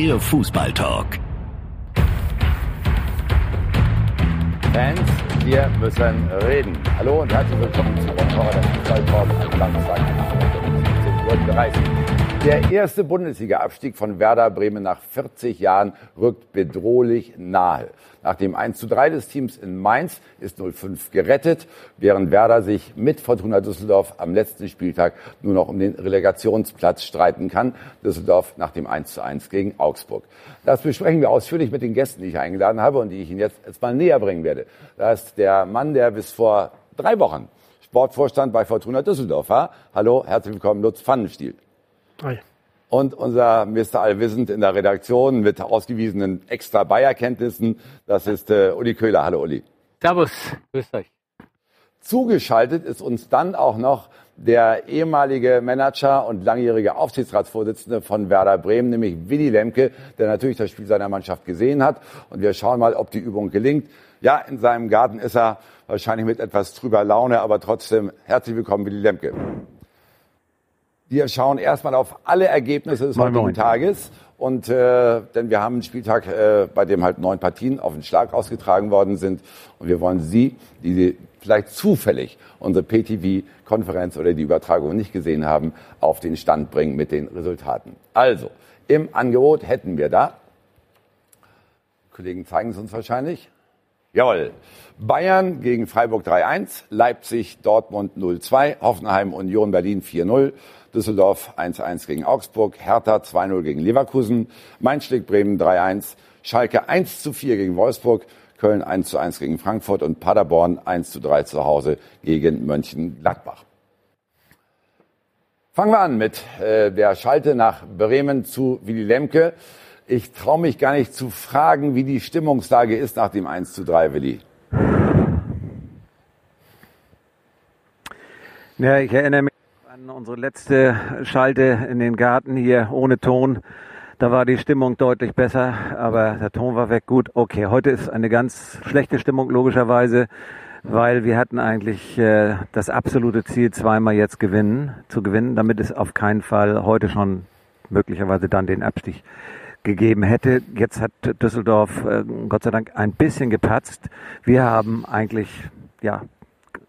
Der Fußballtalk. Fans, wir müssen reden. Hallo und herzlich willkommen zu Woche der Fußballtalk am Samstag, 17.30 Uhr. Der erste Bundesliga-Abstieg von Werder Bremen nach 40 Jahren rückt bedrohlich nahe. Nach dem 1 zu 3 des Teams in Mainz ist 05 gerettet, während Werder sich mit Fortuna Düsseldorf am letzten Spieltag nur noch um den Relegationsplatz streiten kann. Düsseldorf nach dem 1 zu 1 gegen Augsburg. Das besprechen wir ausführlich mit den Gästen, die ich eingeladen habe und die ich Ihnen jetzt, jetzt mal näher bringen werde. Da ist der Mann, der bis vor drei Wochen Sportvorstand bei Fortuna Düsseldorf war. Hallo, herzlich willkommen, Lutz Pfannenstiel. Hi. Und unser Mr. Allwissend in der Redaktion mit ausgewiesenen extra Bayer-Kenntnissen, das ist äh, Uli Köhler. Hallo Uli. Servus, grüß euch. Zugeschaltet ist uns dann auch noch der ehemalige Manager und langjährige Aufsichtsratsvorsitzende von Werder Bremen, nämlich Willy Lemke, der natürlich das Spiel seiner Mannschaft gesehen hat. Und wir schauen mal, ob die Übung gelingt. Ja, in seinem Garten ist er wahrscheinlich mit etwas trüber Laune, aber trotzdem herzlich willkommen, Willy Lemke. Wir schauen erstmal auf alle Ergebnisse des heutigen Moin. Tages. Und äh, denn wir haben einen Spieltag, äh, bei dem halt neun Partien auf den Schlag ausgetragen worden sind. Und wir wollen Sie, die Sie vielleicht zufällig unsere PTV-Konferenz oder die Übertragung nicht gesehen haben, auf den Stand bringen mit den Resultaten. Also, im Angebot hätten wir da, Kollegen zeigen es uns wahrscheinlich, Jawohl. Bayern gegen Freiburg 3-1, Leipzig, Dortmund 0-2, Hoffenheim, Union Berlin 4-0, Düsseldorf 1-1 gegen Augsburg, Hertha 2-0 gegen Leverkusen, Mainz schlägt Bremen 3-1, Schalke 1-4 gegen Wolfsburg, Köln 1-1 gegen Frankfurt und Paderborn 1-3 zu Hause gegen Mönchengladbach. Fangen wir an mit äh, der Schalte nach Bremen zu Willy Lemke. Ich traue mich gar nicht zu fragen, wie die Stimmungslage ist nach dem 1 zu 3, Willi. Ja, ich erinnere mich an unsere letzte Schalte in den Garten hier ohne Ton. Da war die Stimmung deutlich besser, aber der Ton war weg. Gut, okay, heute ist eine ganz schlechte Stimmung logischerweise, weil wir hatten eigentlich äh, das absolute Ziel, zweimal jetzt gewinnen, zu gewinnen, damit es auf keinen Fall heute schon möglicherweise dann den Abstieg gegeben hätte. Jetzt hat Düsseldorf äh, Gott sei Dank ein bisschen gepatzt. Wir haben eigentlich ja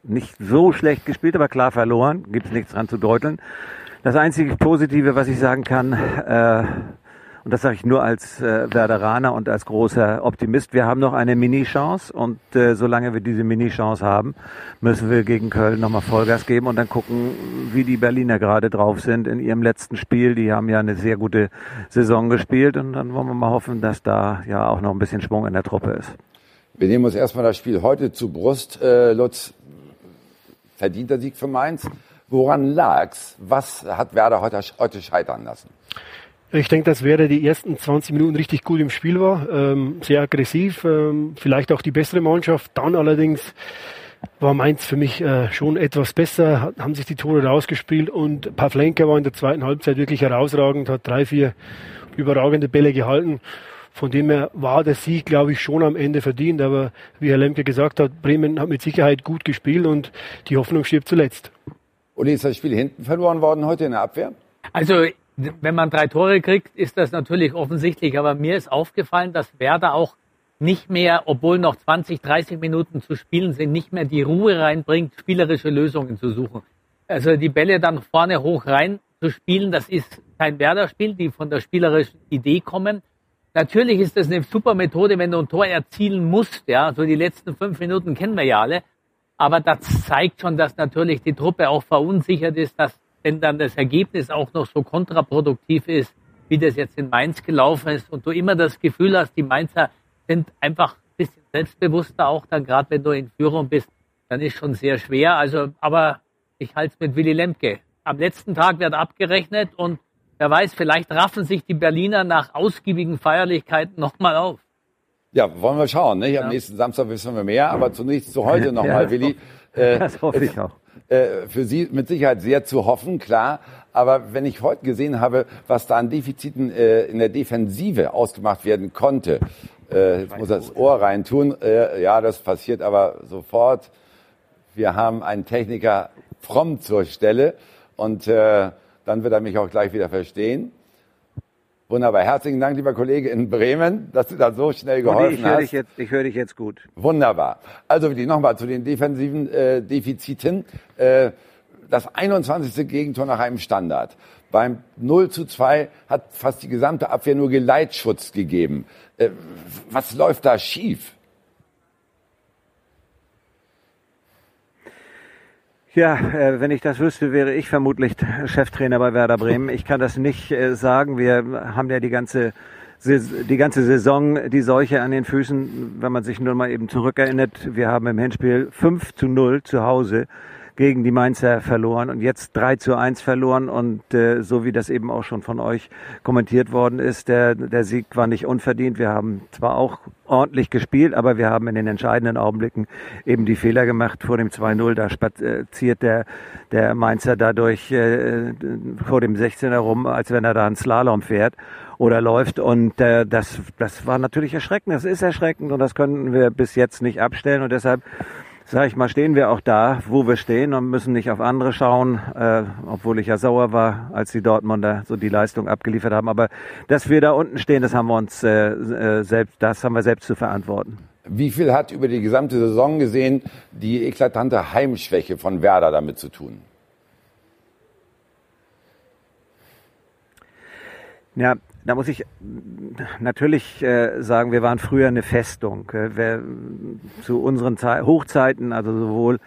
nicht so schlecht gespielt, aber klar verloren. Gibt es nichts dran zu deuteln. Das einzige Positive, was ich sagen kann, äh, und das sage ich nur als äh, Werderaner und als großer Optimist. Wir haben noch eine Mini-Chance und äh, solange wir diese Mini-Chance haben, müssen wir gegen Köln nochmal Vollgas geben und dann gucken, wie die Berliner gerade drauf sind in ihrem letzten Spiel. Die haben ja eine sehr gute Saison gespielt und dann wollen wir mal hoffen, dass da ja auch noch ein bisschen Schwung in der Truppe ist. Wir nehmen uns erstmal das Spiel heute zu Brust. Äh, Lutz, verdienter Sieg für Mainz. Woran lag's? Was hat Werder heute, heute scheitern lassen? Ich denke, dass Werder die ersten 20 Minuten richtig gut im Spiel war, ähm, sehr aggressiv, ähm, vielleicht auch die bessere Mannschaft. Dann allerdings war Mainz für mich äh, schon etwas besser, haben sich die Tore rausgespielt und Pavlenka war in der zweiten Halbzeit wirklich herausragend, hat drei, vier überragende Bälle gehalten. Von dem her war der Sieg, glaube ich, schon am Ende verdient. Aber wie Herr Lemke gesagt hat, Bremen hat mit Sicherheit gut gespielt und die Hoffnung stirbt zuletzt. Uli, ist das Spiel hinten verloren worden heute in der Abwehr? Also wenn man drei Tore kriegt, ist das natürlich offensichtlich. Aber mir ist aufgefallen, dass Werder auch nicht mehr, obwohl noch 20, 30 Minuten zu spielen sind, nicht mehr die Ruhe reinbringt, spielerische Lösungen zu suchen. Also die Bälle dann vorne hoch rein zu spielen, das ist kein Werder-Spiel, die von der spielerischen Idee kommen. Natürlich ist das eine super Methode, wenn du ein Tor erzielen musst. Ja, so die letzten fünf Minuten kennen wir ja alle. Aber das zeigt schon, dass natürlich die Truppe auch verunsichert ist, dass wenn dann das Ergebnis auch noch so kontraproduktiv ist, wie das jetzt in Mainz gelaufen ist und du immer das Gefühl hast, die Mainzer sind einfach ein bisschen selbstbewusster auch dann, gerade wenn du in Führung bist, dann ist schon sehr schwer. Also, aber ich halte es mit Willy Lemke. Am letzten Tag wird abgerechnet und wer weiß, vielleicht raffen sich die Berliner nach ausgiebigen Feierlichkeiten nochmal auf. Ja, wollen wir schauen. Ne? Am ja. nächsten Samstag wissen wir mehr, aber zunächst zu heute nochmal, ja, Willi. Äh, das hoffe ich auch. Äh, für Sie mit Sicherheit sehr zu hoffen, klar. Aber wenn ich heute gesehen habe, was da an Defiziten äh, in der Defensive ausgemacht werden konnte, äh, jetzt muss das Ohr reintun. Äh, ja, das passiert aber sofort. Wir haben einen Techniker prompt zur Stelle und äh, dann wird er mich auch gleich wieder verstehen. Wunderbar. Herzlichen Dank, lieber Kollege in Bremen, dass du da so schnell geholfen ich höre hast. dich, jetzt, ich höre dich jetzt gut. Wunderbar. Also nochmal zu den defensiven äh, Defiziten. Äh, das 21. Gegentor nach einem Standard. Beim 0 zu 2 hat fast die gesamte Abwehr nur Geleitschutz gegeben. Äh, was läuft da schief? Ja, äh, wenn ich das wüsste, wäre ich vermutlich Cheftrainer bei Werder Bremen. Ich kann das nicht äh, sagen. Wir haben ja die ganze die ganze Saison die Seuche an den Füßen, wenn man sich nur mal eben zurückerinnert. Wir haben im Hinspiel 5 zu 0 zu Hause gegen die Mainzer verloren und jetzt 3 zu 1 verloren und äh, so wie das eben auch schon von euch kommentiert worden ist, der, der Sieg war nicht unverdient. Wir haben zwar auch ordentlich gespielt, aber wir haben in den entscheidenden Augenblicken eben die Fehler gemacht vor dem 2-0. Da spaziert der, der Mainzer dadurch äh, vor dem 16er rum, als wenn er da einen Slalom fährt oder läuft. Und äh, das, das war natürlich erschreckend. Das ist erschreckend und das können wir bis jetzt nicht abstellen. Und deshalb sag ich mal, stehen wir auch da, wo wir stehen und müssen nicht auf andere schauen, äh, obwohl ich ja sauer war, als die Dortmunder so die Leistung abgeliefert haben. Aber dass wir da unten stehen, das haben wir uns äh, äh, selbst, das haben wir selbst zu verantworten. Wie viel hat über die gesamte Saison gesehen die eklatante Heimschwäche von Werder damit zu tun? Ja, da muss ich natürlich äh, sagen, wir waren früher eine Festung. Äh, zu unseren Ze Hochzeiten, also sowohl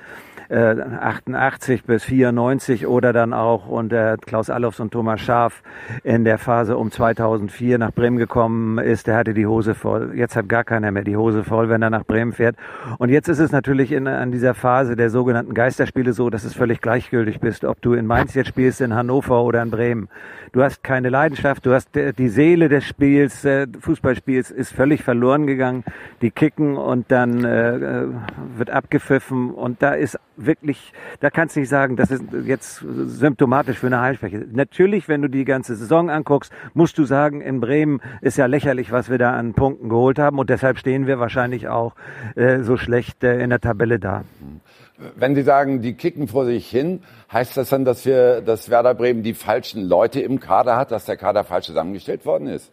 äh, 88 bis 94 oder dann auch unter Klaus Allofs und Thomas Schaaf in der Phase um 2004 nach Bremen gekommen ist, der hatte die Hose voll. Jetzt hat gar keiner mehr die Hose voll, wenn er nach Bremen fährt. Und jetzt ist es natürlich in, an dieser Phase der sogenannten Geisterspiele so, dass es völlig gleichgültig bist, ob du in Mainz jetzt spielst, in Hannover oder in Bremen. Du hast keine Leidenschaft, du hast die Seele des Spiels, äh, Fußballspiels ist völlig verloren gegangen. Die kicken und dann äh, äh, wird abgepfiffen und da ist wirklich, da kannst du nicht sagen, das ist jetzt symptomatisch für eine Heilschwäche. Natürlich, wenn du die ganze Saison anguckst, musst du sagen, in Bremen ist ja lächerlich, was wir da an Punkten geholt haben und deshalb stehen wir wahrscheinlich auch äh, so schlecht äh, in der Tabelle da. Wenn Sie sagen, die kicken vor sich hin, heißt das dann, dass wir, dass Werder Bremen die falschen Leute im Kader hat, dass der Kader falsch zusammengestellt worden ist?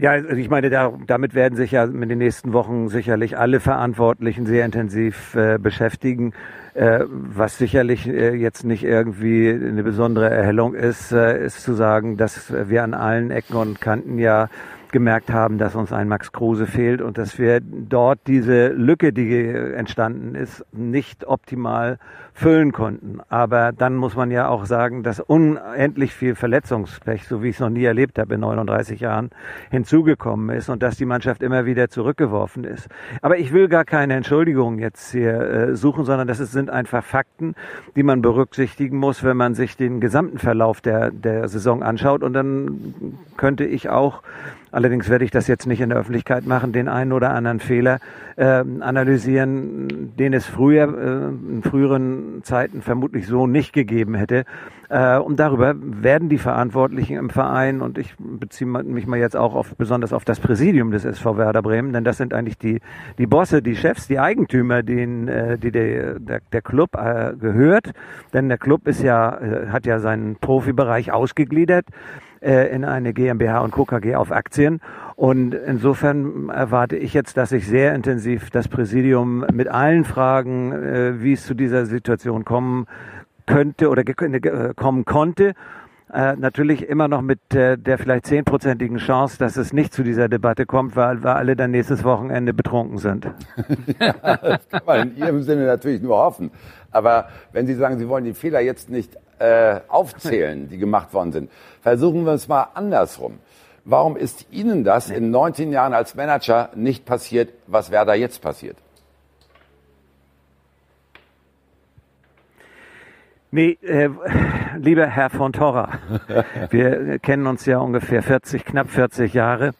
Ja, also ich meine, da, damit werden sich ja in den nächsten Wochen sicherlich alle Verantwortlichen sehr intensiv äh, beschäftigen, äh, was sicherlich äh, jetzt nicht irgendwie eine besondere Erhellung ist, äh, ist zu sagen, dass wir an allen Ecken und Kanten ja gemerkt haben, dass uns ein Max Kruse fehlt und dass wir dort diese Lücke, die entstanden ist, nicht optimal füllen konnten. Aber dann muss man ja auch sagen, dass unendlich viel Verletzungspech, so wie ich es noch nie erlebt habe in 39 Jahren, hinzugekommen ist und dass die Mannschaft immer wieder zurückgeworfen ist. Aber ich will gar keine Entschuldigung jetzt hier äh, suchen, sondern das sind einfach Fakten, die man berücksichtigen muss, wenn man sich den gesamten Verlauf der, der Saison anschaut. Und dann könnte ich auch Allerdings werde ich das jetzt nicht in der Öffentlichkeit machen, den einen oder anderen Fehler äh, analysieren, den es früher, äh, in früheren Zeiten vermutlich so nicht gegeben hätte. Äh, und darüber werden die Verantwortlichen im Verein, und ich beziehe mich mal jetzt auch auf, besonders auf das Präsidium des SV Werder Bremen, denn das sind eigentlich die, die Bosse, die Chefs, die Eigentümer, denen, äh, die der, der, der Club äh, gehört. Denn der Club ist ja, äh, hat ja seinen Profibereich ausgegliedert äh, in eine GmbH und Co. KG auf Aktien. Und insofern erwarte ich jetzt, dass sich sehr intensiv das Präsidium mit allen Fragen, äh, wie es zu dieser Situation kommen könnte oder äh, kommen konnte, äh, natürlich immer noch mit äh, der vielleicht zehnprozentigen Chance, dass es nicht zu dieser Debatte kommt, weil wir alle dann nächstes Wochenende betrunken sind. ja, das kann man in Ihrem Sinne natürlich nur hoffen. Aber wenn Sie sagen, Sie wollen die Fehler jetzt nicht äh, aufzählen, die gemacht worden sind, versuchen wir es mal andersrum. Warum ist Ihnen das in 19 Jahren als Manager nicht passiert, was Werder jetzt passiert? Nee, äh, lieber Herr von Torra, wir kennen uns ja ungefähr 40, knapp 40 Jahre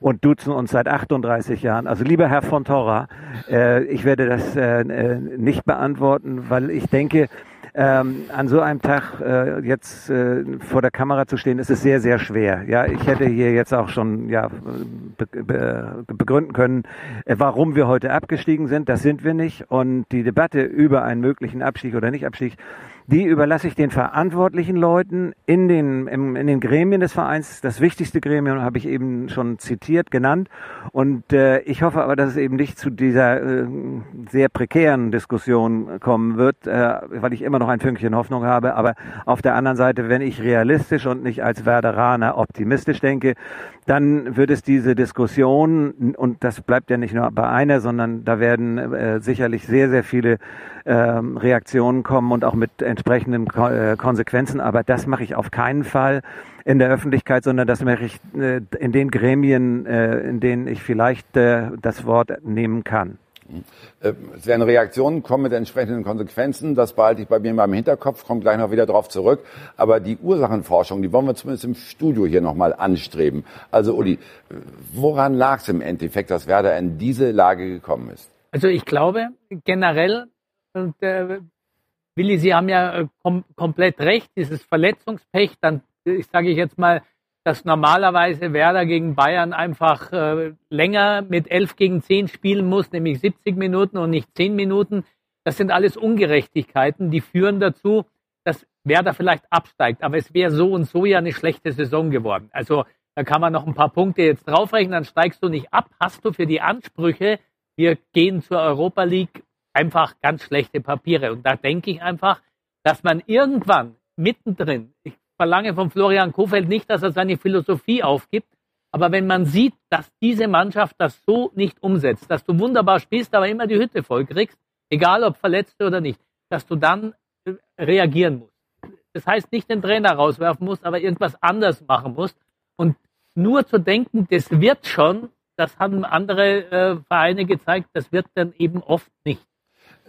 und duzen uns seit 38 Jahren. Also lieber Herr von Torra, äh, ich werde das äh, äh, nicht beantworten, weil ich denke, ähm, an so einem Tag äh, jetzt äh, vor der Kamera zu stehen, ist es sehr, sehr schwer. Ja, ich hätte hier jetzt auch schon ja be be begründen können, äh, warum wir heute abgestiegen sind. Das sind wir nicht. Und die Debatte über einen möglichen Abstieg oder Nicht-Abstieg, die überlasse ich den verantwortlichen Leuten in den, im, in den Gremien des Vereins. Das wichtigste Gremium habe ich eben schon zitiert, genannt. Und äh, ich hoffe aber, dass es eben nicht zu dieser äh, sehr prekären Diskussion kommen wird, äh, weil ich immer noch ein Fünkchen Hoffnung habe. Aber auf der anderen Seite, wenn ich realistisch und nicht als Werderaner optimistisch denke, dann wird es diese Diskussion, und das bleibt ja nicht nur bei einer, sondern da werden äh, sicherlich sehr, sehr viele äh, Reaktionen kommen und auch mit entsprechenden Ko äh, Konsequenzen. Aber das mache ich auf keinen Fall in der Öffentlichkeit, sondern das mache ich äh, in den Gremien, äh, in denen ich vielleicht äh, das Wort nehmen kann. Äh, es werden Reaktionen kommen mit entsprechenden Konsequenzen. Das behalte ich bei mir in meinem Hinterkopf, komme gleich noch wieder darauf zurück. Aber die Ursachenforschung, die wollen wir zumindest im Studio hier nochmal anstreben. Also Uli, woran lag es im Endeffekt, dass Werder in diese Lage gekommen ist? Also ich glaube generell, und, äh, Willi, Sie haben ja äh, kom komplett recht, dieses Verletzungspech, dann, ich sage ich jetzt mal, dass normalerweise Werder gegen Bayern einfach äh, länger mit 11 gegen 10 spielen muss, nämlich 70 Minuten und nicht 10 Minuten. Das sind alles Ungerechtigkeiten, die führen dazu, dass Werder vielleicht absteigt. Aber es wäre so und so ja eine schlechte Saison geworden. Also da kann man noch ein paar Punkte jetzt draufrechnen, dann steigst du nicht ab. Hast du für die Ansprüche, wir gehen zur Europa League, einfach ganz schlechte Papiere. Und da denke ich einfach, dass man irgendwann mittendrin, ich verlange von Florian Kofeld nicht, dass er seine Philosophie aufgibt. Aber wenn man sieht, dass diese Mannschaft das so nicht umsetzt, dass du wunderbar spielst, aber immer die Hütte voll kriegst, egal ob Verletzte oder nicht, dass du dann äh, reagieren musst. Das heißt nicht den Trainer rauswerfen musst, aber irgendwas anders machen musst. Und nur zu denken, das wird schon, das haben andere äh, Vereine gezeigt, das wird dann eben oft nicht.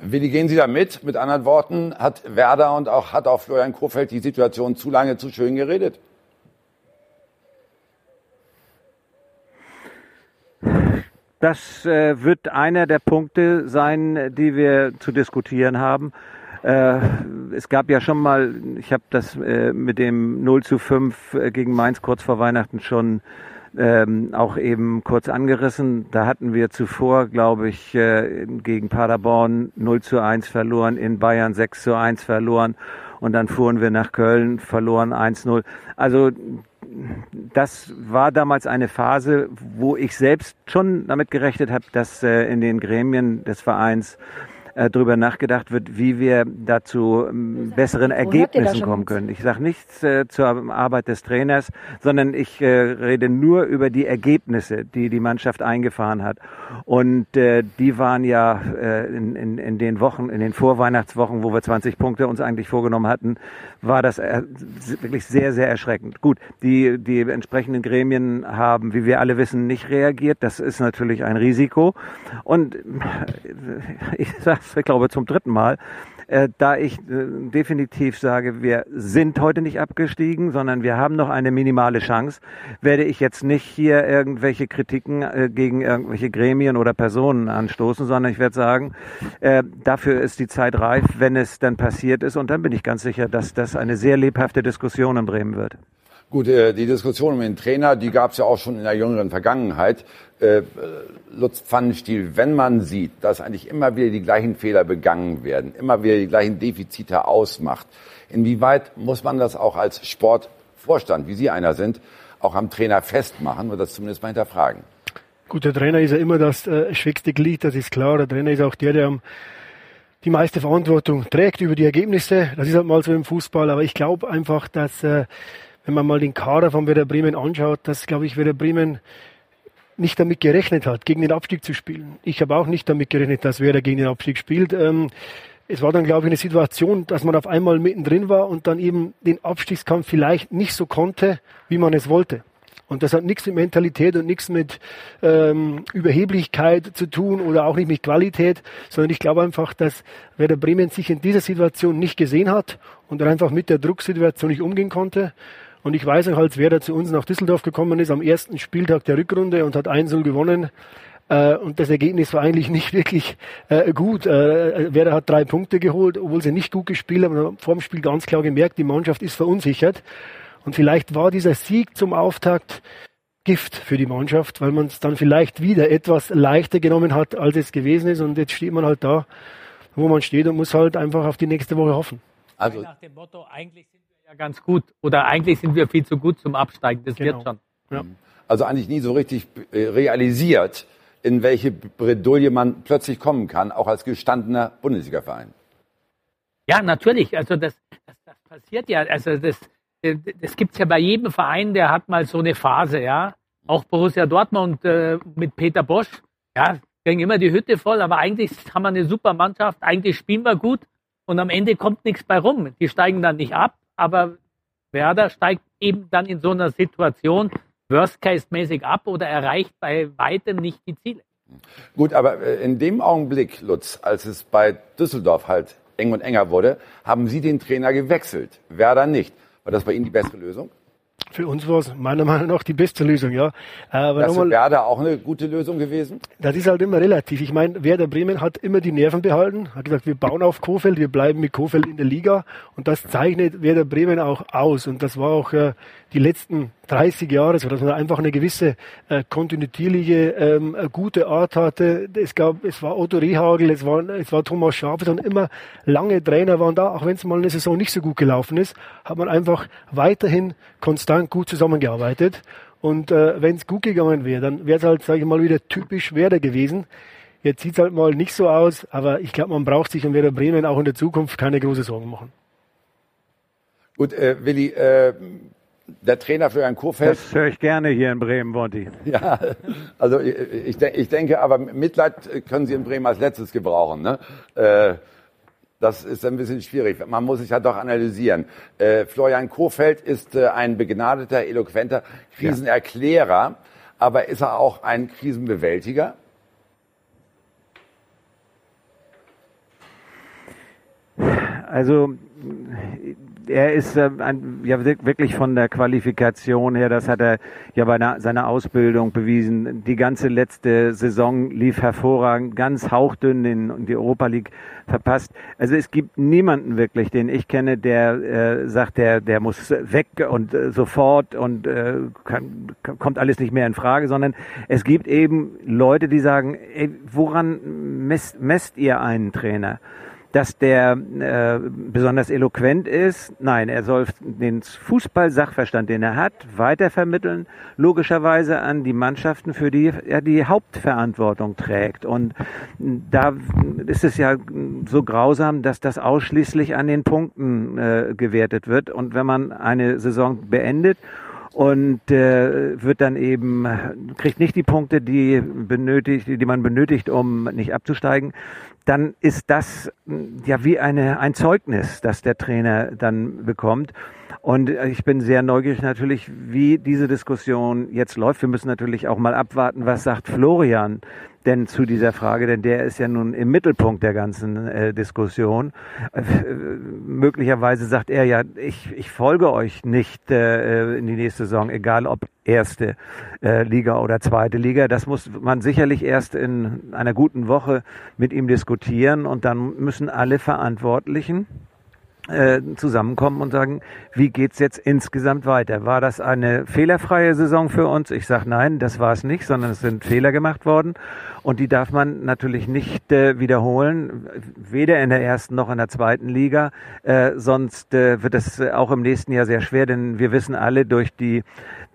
Willi, gehen Sie da mit? Mit anderen Worten, hat Werder und auch hat auch Florian Kofeld die Situation zu lange zu schön geredet? Das äh, wird einer der Punkte sein, die wir zu diskutieren haben. Äh, es gab ja schon mal, ich habe das äh, mit dem 0 zu 5 äh, gegen Mainz kurz vor Weihnachten schon ähm, auch eben kurz angerissen. Da hatten wir zuvor, glaube ich, äh, gegen Paderborn 0 zu 1 verloren, in Bayern 6 zu 1 verloren und dann fuhren wir nach Köln, verloren 1-0. Also das war damals eine Phase, wo ich selbst schon damit gerechnet habe, dass äh, in den Gremien des Vereins äh, darüber nachgedacht wird, wie wir dazu ähm, besseren Ergebnissen kommen können. Ich sage nichts äh, zur Arbeit des Trainers, sondern ich äh, rede nur über die Ergebnisse, die die Mannschaft eingefahren hat. Und äh, die waren ja äh, in, in, in den Wochen, in den Vorweihnachtswochen, wo wir 20 Punkte uns eigentlich vorgenommen hatten, war das äh, wirklich sehr, sehr erschreckend. Gut, die, die entsprechenden Gremien haben, wie wir alle wissen, nicht reagiert. Das ist natürlich ein Risiko. Und äh, ich sage ich glaube zum dritten Mal, äh, da ich äh, definitiv sage, wir sind heute nicht abgestiegen, sondern wir haben noch eine minimale Chance, werde ich jetzt nicht hier irgendwelche Kritiken äh, gegen irgendwelche Gremien oder Personen anstoßen, sondern ich werde sagen, äh, dafür ist die Zeit reif, wenn es dann passiert ist. Und dann bin ich ganz sicher, dass das eine sehr lebhafte Diskussion in Bremen wird. Gut, äh, die Diskussion um den Trainer, die gab es ja auch schon in der jüngeren Vergangenheit. Äh, Lutz Pfannenstiel, wenn man sieht, dass eigentlich immer wieder die gleichen Fehler begangen werden, immer wieder die gleichen Defizite ausmacht, inwieweit muss man das auch als Sportvorstand, wie Sie einer sind, auch am Trainer festmachen oder das zumindest mal hinterfragen? Gut, der Trainer ist ja immer das äh, schwächste Glied, das ist klar. Der Trainer ist auch der, der am die meiste Verantwortung trägt über die Ergebnisse. Das ist halt mal so im Fußball. Aber ich glaube einfach, dass äh, wenn man mal den Kader von Werder Bremen anschaut, dass, glaube ich, Werder Bremen nicht damit gerechnet hat, gegen den Abstieg zu spielen. Ich habe auch nicht damit gerechnet, dass Werder gegen den Abstieg spielt. Ähm, es war dann, glaube ich, eine Situation, dass man auf einmal mittendrin war und dann eben den Abstiegskampf vielleicht nicht so konnte, wie man es wollte. Und das hat nichts mit Mentalität und nichts mit ähm, Überheblichkeit zu tun oder auch nicht mit Qualität, sondern ich glaube einfach, dass Werder Bremen sich in dieser Situation nicht gesehen hat und einfach mit der Drucksituation nicht umgehen konnte. Und ich weiß auch, als Werder zu uns nach Düsseldorf gekommen ist, am ersten Spieltag der Rückrunde und hat 1-0 gewonnen. Äh, und das Ergebnis war eigentlich nicht wirklich äh, gut. Äh, Werder hat drei Punkte geholt, obwohl sie nicht gut gespielt haben. Aber vor dem Spiel ganz klar gemerkt, die Mannschaft ist verunsichert. Und vielleicht war dieser Sieg zum Auftakt Gift für die Mannschaft, weil man es dann vielleicht wieder etwas leichter genommen hat, als es gewesen ist. Und jetzt steht man halt da, wo man steht und muss halt einfach auf die nächste Woche hoffen. Also nach dem Motto, eigentlich ja ganz gut oder eigentlich sind wir viel zu gut zum Absteigen. Das genau. wird schon. Ja. Also eigentlich nie so richtig äh, realisiert, in welche Bredouille man plötzlich kommen kann, auch als gestandener Bundesliga-Verein. Ja, natürlich. Also das, das, das passiert ja. Also das, äh, das gibt's ja bei jedem Verein, der hat mal so eine Phase, ja. Auch Borussia Dortmund äh, mit Peter Bosch, ja, kriegen immer die Hütte voll, aber eigentlich haben wir eine super Mannschaft, eigentlich spielen wir gut und am Ende kommt nichts bei rum. Die steigen dann nicht ab, aber Werder steigt eben dann in so einer Situation Worst-Case-mäßig ab oder erreicht bei weitem nicht die Ziele. Gut, aber äh, in dem Augenblick, Lutz, als es bei Düsseldorf halt eng und enger wurde, haben Sie den Trainer gewechselt, Werder nicht. War das bei Ihnen die bessere Lösung? Für uns war es meiner Meinung nach die beste Lösung, ja. Aber das wäre da auch eine gute Lösung gewesen? Das ist halt immer relativ. Ich meine, Werder Bremen hat immer die Nerven behalten, hat gesagt, wir bauen auf Kofeld, wir bleiben mit Kofeld in der Liga und das zeichnet Werder Bremen auch aus und das war auch äh, die letzten 30 Jahre, so dass man einfach eine gewisse äh, kontinuierliche, ähm, gute Art hatte. Es gab, es war Otto Rehagel, es war, es war Thomas es waren immer lange Trainer waren da, auch wenn es mal eine Saison nicht so gut gelaufen ist, hat man einfach weiterhin konstant gut zusammengearbeitet. Und äh, wenn es gut gegangen wäre, dann wäre es halt, sage ich mal, wieder typisch Werder gewesen. Jetzt sieht es halt mal nicht so aus, aber ich glaube, man braucht sich um Werder Bremen auch in der Zukunft keine große Sorgen machen. Gut, äh, Willi, äh, der Trainer für ein Kurfeld. Das höre ich gerne hier in Bremen, Bonti. Ja, also ich, ich, denke, aber Mitleid können Sie in Bremen als letztes gebrauchen. Ne? Äh, das ist ein bisschen schwierig. Man muss sich ja doch analysieren. Äh, Florian Kofeld ist äh, ein begnadeter, eloquenter Krisenerklärer, ja. aber ist er auch ein Krisenbewältiger? Also er ist äh, ein, ja wirklich von der Qualifikation her, das hat er ja bei einer, seiner Ausbildung bewiesen. Die ganze letzte Saison lief hervorragend, ganz hauchdünn in, die Europa League verpasst. Also es gibt niemanden wirklich, den ich kenne, der äh, sagt, der, der muss weg und äh, sofort und äh, kann, kommt alles nicht mehr in Frage, sondern es gibt eben Leute, die sagen, ey, woran messt, messt ihr einen Trainer? Dass der äh, besonders eloquent ist. Nein, er soll den Fußball-Sachverstand, den er hat, weitervermitteln, logischerweise an die Mannschaften, für die er die Hauptverantwortung trägt. Und da ist es ja so grausam, dass das ausschließlich an den Punkten äh, gewertet wird. Und wenn man eine Saison beendet und äh, wird dann eben kriegt nicht die Punkte, die benötigt, die man benötigt, um nicht abzusteigen, dann ist das ja wie eine ein Zeugnis, das der Trainer dann bekommt. Und ich bin sehr neugierig natürlich, wie diese Diskussion jetzt läuft. Wir müssen natürlich auch mal abwarten, was sagt Florian denn zu dieser Frage, denn der ist ja nun im Mittelpunkt der ganzen äh, Diskussion. Äh, möglicherweise sagt er ja, ich, ich folge euch nicht äh, in die nächste Saison, egal ob erste äh, Liga oder zweite Liga. Das muss man sicherlich erst in einer guten Woche mit ihm diskutieren und dann müssen alle Verantwortlichen äh, zusammenkommen und sagen, wie geht's jetzt insgesamt weiter? War das eine fehlerfreie Saison für uns? Ich sage nein, das war es nicht, sondern es sind Fehler gemacht worden und die darf man natürlich nicht äh, wiederholen, weder in der ersten noch in der zweiten Liga. Äh, sonst äh, wird es auch im nächsten Jahr sehr schwer, denn wir wissen alle durch die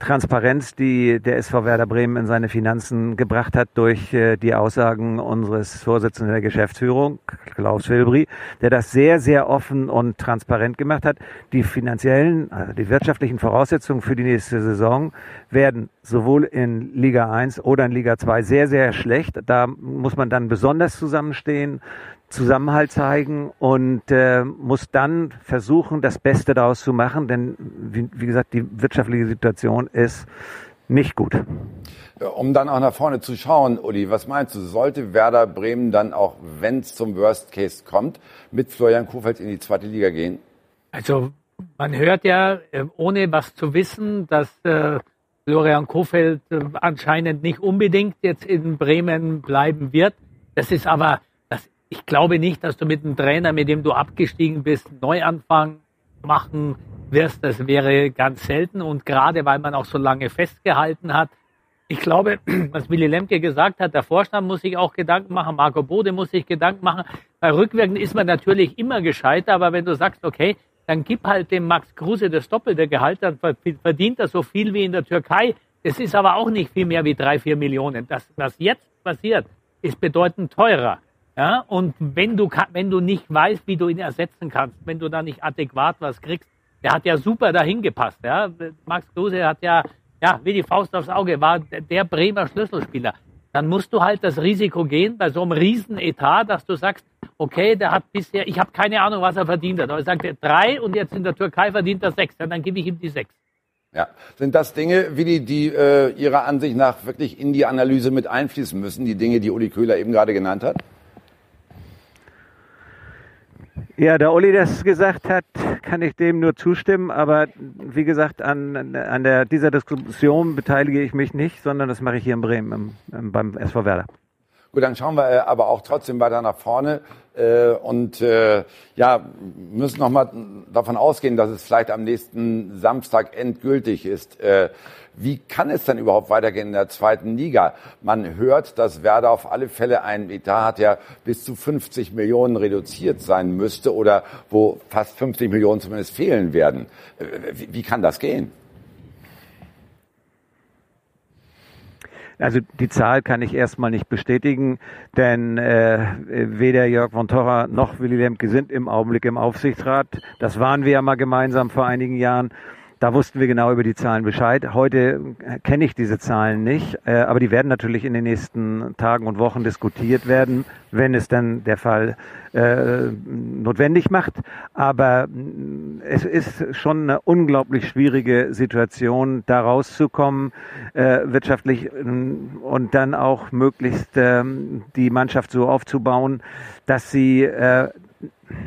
Transparenz, die der SV Werder Bremen in seine Finanzen gebracht hat, durch äh, die Aussagen unseres Vorsitzenden der Geschäftsführung, Klaus Wilbri, der das sehr, sehr offen und transparent gemacht hat. Die finanziellen, also die wirtschaftlichen Voraussetzungen für die nächste Saison werden sowohl in Liga 1 oder in Liga 2 sehr, sehr schlecht. Da muss man dann besonders zusammenstehen, Zusammenhalt zeigen und äh, muss dann versuchen, das Beste daraus zu machen, denn wie, wie gesagt, die wirtschaftliche Situation ist nicht gut. Um dann auch nach vorne zu schauen, Uli, was meinst du? Sollte Werder Bremen dann auch, wenn es zum Worst Case kommt, mit Florian Kofeld in die zweite Liga gehen? Also man hört ja, äh, ohne was zu wissen, dass äh, Florian Kofeld äh, anscheinend nicht unbedingt jetzt in Bremen bleiben wird. Das ist aber, das, ich glaube nicht, dass du mit einem Trainer, mit dem du abgestiegen bist, Neuanfang machen wirst. Das wäre ganz selten und gerade weil man auch so lange festgehalten hat, Ich glaube, was Willy Lemke gesagt hat, der Vorstand muss sich auch Gedanken machen, Marco Bode muss sich Gedanken machen. Bei Rückwirken ist man natürlich immer gescheiter, aber wenn du sagst, okay, dann gib halt dem Max Kruse das doppelte Gehalt, dann verdient er so viel wie in der Türkei. Es ist aber auch nicht viel mehr wie drei, vier Millionen. Das, was jetzt passiert, ist bedeutend teurer. Ja, und wenn du, wenn du nicht weißt, wie du ihn ersetzen kannst, wenn du da nicht adäquat was kriegst, der hat ja super dahin gepasst. Ja. Max Kruse hat ja, ja, wie die Faust aufs Auge, war der Bremer Schlüsselspieler. Dann musst du halt das Risiko gehen bei so einem Riesenetat, dass du sagst, okay, der hat bisher, ich habe keine Ahnung, was er verdient hat, aber er sagt er drei und jetzt in der Türkei verdient er sechs, ja, dann gebe ich ihm die sechs. Ja, sind das Dinge, Willi, die äh, Ihrer Ansicht nach wirklich in die Analyse mit einfließen müssen, die Dinge, die Uli Köhler eben gerade genannt hat? Ja, da Uli das gesagt hat, kann ich dem nur zustimmen. Aber wie gesagt, an, an der, dieser Diskussion beteilige ich mich nicht, sondern das mache ich hier in Bremen im, im, beim SV Werder. Gut, dann schauen wir äh, aber auch trotzdem weiter nach vorne äh, und äh, ja, müssen noch mal davon ausgehen, dass es vielleicht am nächsten Samstag endgültig ist. Äh, wie kann es denn überhaupt weitergehen in der zweiten Liga? Man hört, dass Werder auf alle Fälle einen Etat hat, der bis zu 50 Millionen reduziert sein müsste oder wo fast 50 Millionen zumindest fehlen werden. Äh, wie, wie kann das gehen? Also die Zahl kann ich erstmal nicht bestätigen, denn äh, weder Jörg von Torra noch Willy Lemke sind im Augenblick im Aufsichtsrat. Das waren wir ja mal gemeinsam vor einigen Jahren. Da wussten wir genau über die Zahlen Bescheid. Heute kenne ich diese Zahlen nicht, äh, aber die werden natürlich in den nächsten Tagen und Wochen diskutiert werden, wenn es dann der Fall äh, notwendig macht. Aber mm, es ist schon eine unglaublich schwierige Situation, da rauszukommen, äh, wirtschaftlich mm, und dann auch möglichst äh, die Mannschaft so aufzubauen, dass sie äh,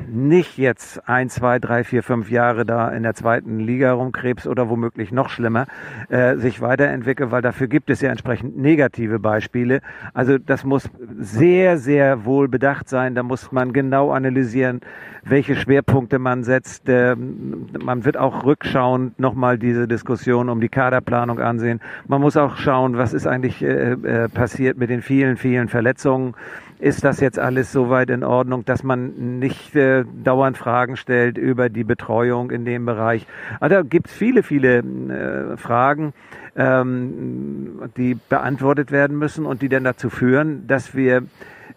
nicht jetzt ein, zwei, drei, vier, fünf Jahre da in der zweiten Liga rumkrebs oder womöglich noch schlimmer äh, sich weiterentwickelt, weil dafür gibt es ja entsprechend negative Beispiele. Also das muss sehr, sehr wohl bedacht sein. Da muss man genau analysieren, welche Schwerpunkte man setzt. Äh, man wird auch rückschauend nochmal diese Diskussion um die Kaderplanung ansehen. Man muss auch schauen, was ist eigentlich äh, äh, passiert mit den vielen, vielen Verletzungen ist das jetzt alles soweit in Ordnung, dass man nicht äh, dauernd Fragen stellt über die Betreuung in dem Bereich. Also da gibt es viele, viele äh, Fragen, ähm, die beantwortet werden müssen und die dann dazu führen, dass wir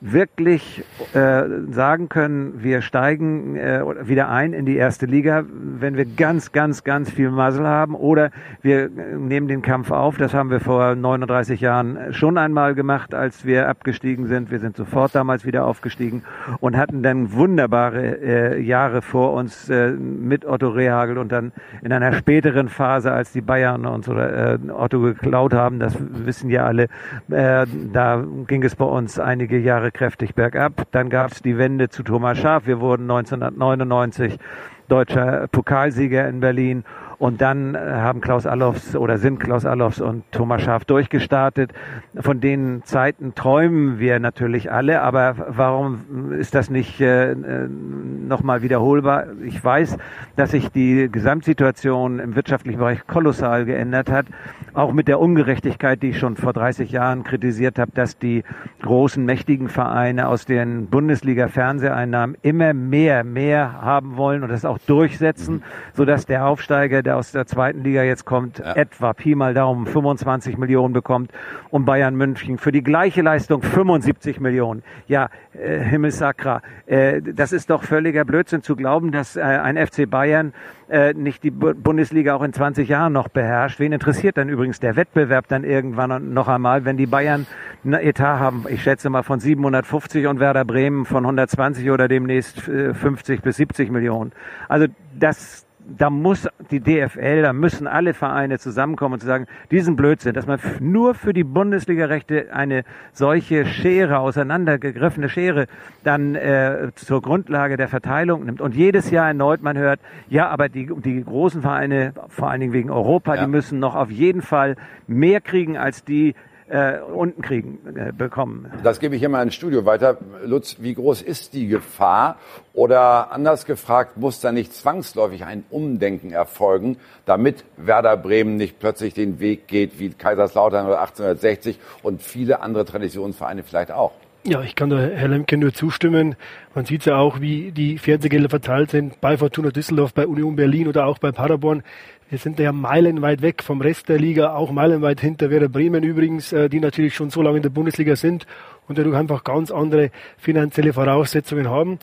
wirklich äh, sagen können, wir steigen äh, wieder ein in die erste Liga, wenn wir ganz, ganz, ganz viel Muzzle haben oder wir nehmen den Kampf auf. Das haben wir vor 39 Jahren schon einmal gemacht, als wir abgestiegen sind. Wir sind sofort damals wieder aufgestiegen und hatten dann wunderbare äh, Jahre vor uns äh, mit Otto Rehagel und dann in einer späteren Phase, als die Bayern uns oder äh, Otto geklaut haben, das wissen ja alle, äh, da ging es bei uns einige Jahre kräftig bergab. Dann gab es die Wende zu Thomas Schaaf. Wir wurden 1999 deutscher Pokalsieger in Berlin und dann äh, haben Klaus Allofs oder sind Klaus Allofs und Thomas Schaaf durchgestartet. Von den Zeiten träumen wir natürlich alle, aber warum ist das nicht äh, äh nochmal wiederholbar? Ich weiß, dass sich die Gesamtsituation im wirtschaftlichen Bereich kolossal geändert hat. Auch mit der Ungerechtigkeit, die ich schon vor 30 Jahren kritisiert habe, dass die großen, mächtigen Vereine aus den Bundesliga-Fernseheinnahmen immer mehr, mehr haben wollen und das auch durchsetzen, sodass der Aufsteiger, der aus der zweiten Liga jetzt kommt, ja. etwa Pi mal Daumen 25 Millionen bekommt und Bayern München für die gleiche Leistung 75 Millionen. Ja, äh, Himmelsakra, äh, das ist doch völliger Blödsinn zu glauben, dass äh, ein FC Bayern äh, nicht die B Bundesliga auch in 20 Jahren noch beherrscht. Wen interessiert dann übrigens der Wettbewerb dann irgendwann noch einmal, wenn die Bayern ein Etat haben, ich schätze mal von 750 und Werder Bremen von 120 oder demnächst 50 äh, bis 70 Millionen. Also das, da muss die DFL, da müssen alle Vereine zusammenkommen und zu sagen, diesen Blödsinn, dass man nur für die Bundesliga-Rechte eine solche Schere, auseinandergegriffene Schere, dann äh, zur Grundlage der Verteilung nimmt. Und jedes Jahr erneut man hört, ja, aber die, die großen Vereine, vor allen Dingen wegen Europa, ja. die müssen noch auf jeden Fall mehr kriegen als die, äh, unten kriegen äh, bekommen. Das gebe ich immer ins Studio weiter. Lutz, wie groß ist die Gefahr? Oder anders gefragt, muss da nicht zwangsläufig ein Umdenken erfolgen, damit Werder Bremen nicht plötzlich den Weg geht wie Kaiserslautern oder 1860 und viele andere Traditionsvereine vielleicht auch? Ja, ich kann da Herr Lemke nur zustimmen. Man sieht ja auch, wie die Fernsehgelder verteilt sind bei Fortuna Düsseldorf, bei Union Berlin oder auch bei Paderborn. Wir sind ja meilenweit weg vom Rest der Liga, auch meilenweit hinter Werder Bremen übrigens, äh, die natürlich schon so lange in der Bundesliga sind und dadurch einfach ganz andere finanzielle Voraussetzungen haben.